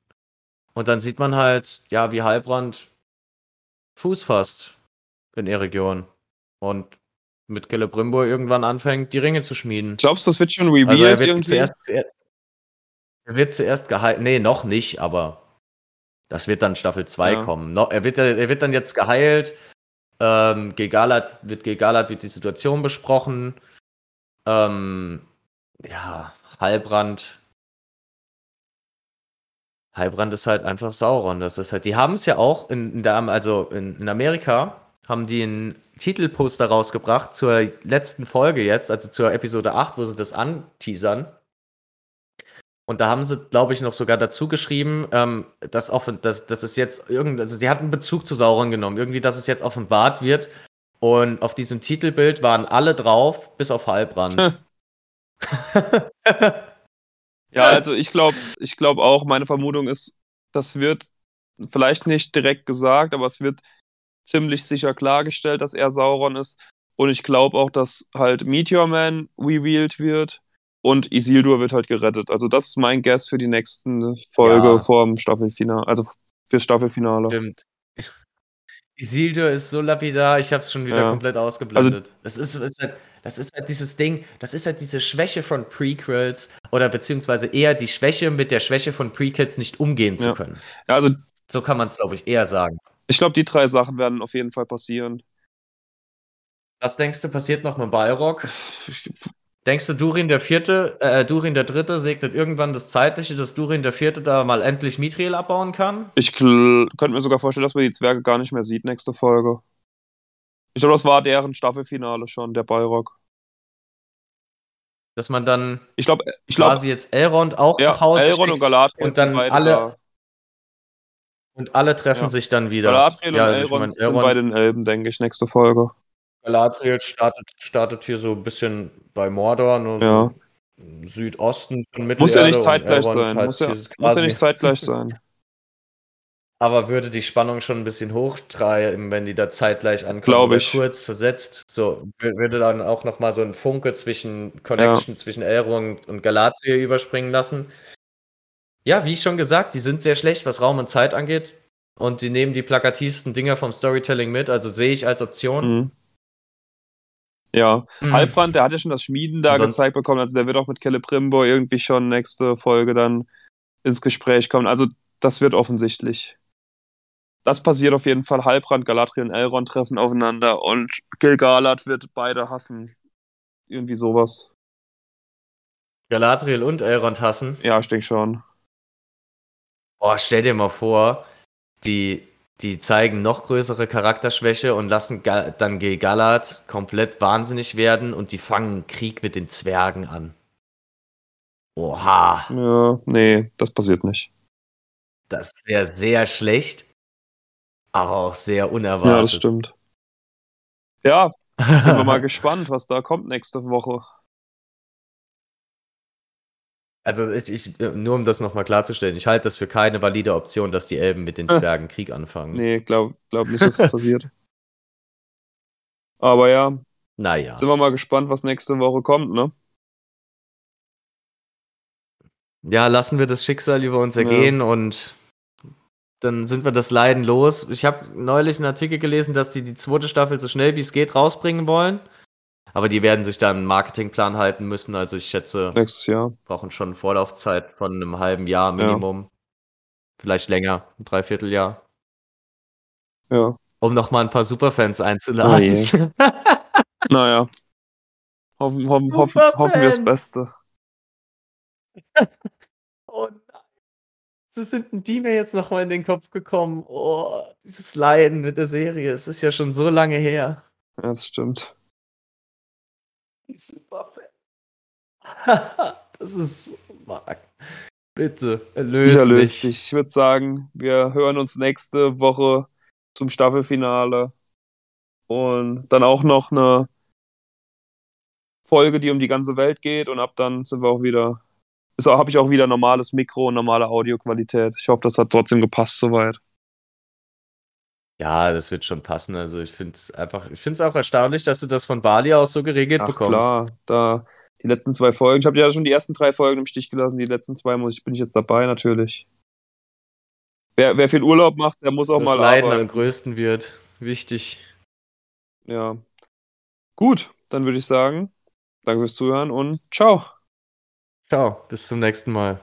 Und dann sieht man halt, ja, wie Halbrand Fuß fasst in der Region. Und mit Celebrimbor irgendwann anfängt, die Ringe zu schmieden. Glaubst du, das wird schon Also revealed er wird irgendwie? zuerst, er wird zuerst geheilt. Nee, noch nicht, aber das wird dann Staffel 2 Ja. kommen. No, er, wird, er wird dann jetzt geheilt Ähm, Gegalat wird Gegalat wird die Situation besprochen. Ähm, ja, Heilbrand. Heilbrand ist halt einfach Sauron. Das ist halt, die haben es ja auch in, in der, also in, in Amerika haben die ein Titelposter rausgebracht zur letzten Folge jetzt, also zur Episode 8, wo sie das anteasern. Und da haben sie, glaube ich, noch sogar dazu geschrieben, ähm, dass, offen, dass, dass es jetzt irgend, also sie hatten Bezug zu Sauron genommen, irgendwie, dass es jetzt offenbart wird. Und auf diesem Titelbild waren alle drauf, bis auf Heilbrand. ja, also ich glaube, ich glaube auch, meine Vermutung ist, das wird vielleicht nicht direkt gesagt, aber es wird ziemlich sicher klargestellt, dass er Sauron ist. Und ich glaube auch, dass halt Meteor Man revealed wird und Isildur wird halt gerettet. Also das ist mein Guess für die nächsten Folge ja. vor Staffelfinale, also für Staffelfinale. Stimmt. [laughs] Isildur ist so lapidar, ich habe es schon wieder ja. komplett ausgeblendet. Also, das, ist, das, ist halt, das ist halt dieses Ding, das ist halt diese Schwäche von Prequels oder beziehungsweise eher die Schwäche, mit der Schwäche von Prequels nicht umgehen zu ja. können. Also, so kann man es, glaube ich, eher sagen. Ich glaube, die drei Sachen werden auf jeden Fall passieren. Was denkst du, passiert noch mit Balrog? Denkst du, Durin der Vierte, äh, Durin der Dritte segnet irgendwann das Zeitliche, dass Durin der Vierte da mal endlich Mithril abbauen kann? Ich könnte mir sogar vorstellen, dass man die Zwerge gar nicht mehr sieht nächste Folge. Ich glaube, das war deren Staffelfinale schon, der Balrog. Dass man dann ich glaub, ich quasi glaub, jetzt Elrond auch ja, nach Hause Elrond und Galadriel und dann alle da. Und alle treffen ja. sich dann wieder. Galadriel ja, und also Elrond, ich mein, Elrond sind bei den Elben, denke ich, nächste Folge. Galadriel startet, startet hier so ein bisschen bei Mordor, nur ja. so Südosten von Mittelerde. Muss ja nicht zeitgleich sein. Halt muss, ja, muss ja nicht zeitgleich [laughs] sein. Aber würde die Spannung schon ein bisschen hochtreiben, wenn die da zeitgleich ankommen? Glaube ich. Kurz versetzt. So, würde dann auch nochmal so ein Funke zwischen Connection zwischen Elrond und Galadriel überspringen lassen. Ja, wie schon gesagt, die sind sehr schlecht, was Raum und Zeit angeht. Und die nehmen die plakativsten Dinger vom Storytelling mit. Also sehe ich als Option. Mhm. Ja, mhm. Halbrand, der hat ja schon das Schmieden da Ansonsten... gezeigt bekommen, also der wird auch mit Celebrimbo irgendwie schon nächste Folge dann ins Gespräch kommen. Also das wird offensichtlich. Das passiert auf jeden Fall. Halbrand, Galadriel und Elrond treffen aufeinander und Gilgalad wird beide hassen. Irgendwie sowas. Galadriel und Elrond hassen? Ja, ich denke schon. Boah, stell dir mal vor, die die zeigen noch größere Charakterschwäche und lassen Ga dann Galad komplett wahnsinnig werden und die fangen Krieg mit den Zwergen an. Oha. Ja, nee, das passiert nicht. Das wäre sehr schlecht, aber auch sehr unerwartet. Ja, das stimmt. Ja, sind wir [laughs] mal gespannt, was da kommt nächste Woche. Also ich, ich, nur um das nochmal klarzustellen, ich halte das für keine valide Option, dass die Elben mit den Zwergen Krieg anfangen. Nee, glaub, glaub nicht, dass das passiert. [laughs] Aber ja. Naja. Sind wir mal gespannt, was nächste Woche kommt, ne? Ja, lassen wir das Schicksal über uns ergehen ja. und dann sind wir das Leiden los. Ich habe neulich einen Artikel gelesen, dass die die zweite Staffel so schnell wie es geht rausbringen wollen. Aber die werden sich dann einen Marketingplan halten müssen. Also ich schätze, nächstes Jahr brauchen schon Vorlaufzeit von einem halben Jahr Minimum. Ja. Vielleicht länger, ein Dreivierteljahr. Ja. Um nochmal ein paar Superfans einzuladen. Oh [laughs] [laughs] naja. Hoffen, hoffen, hoffen, hoffen wir das Beste. [laughs] oh nein. So sind die mir jetzt nochmal in den Kopf gekommen. Oh, dieses Leiden mit der Serie. Es ist ja schon so lange her. Ja, das stimmt. Superfan. [laughs] das ist Marc. Bitte, erlöse ich mich. Dich. Ich würde sagen, wir hören uns nächste Woche zum Staffelfinale. Und dann auch noch eine Folge, die um die ganze Welt geht. Und ab dann sind wir auch wieder. Habe ich auch wieder normales Mikro und normale Audioqualität. Ich hoffe, das hat trotzdem gepasst soweit. Ja, das wird schon passen. Also ich finde es einfach, ich finde es auch erstaunlich, dass du das von Bali aus so geregelt Ach, bekommst. Klar, da die letzten zwei Folgen. Ich habe ja schon die ersten drei Folgen im Stich gelassen. Die letzten zwei muss ich, bin ich jetzt dabei natürlich. Wer, wer viel Urlaub macht, der muss auch das mal Leiden arbeiten. am größten wird. Wichtig. Ja. Gut, dann würde ich sagen, danke fürs Zuhören und ciao. Ciao, bis zum nächsten Mal.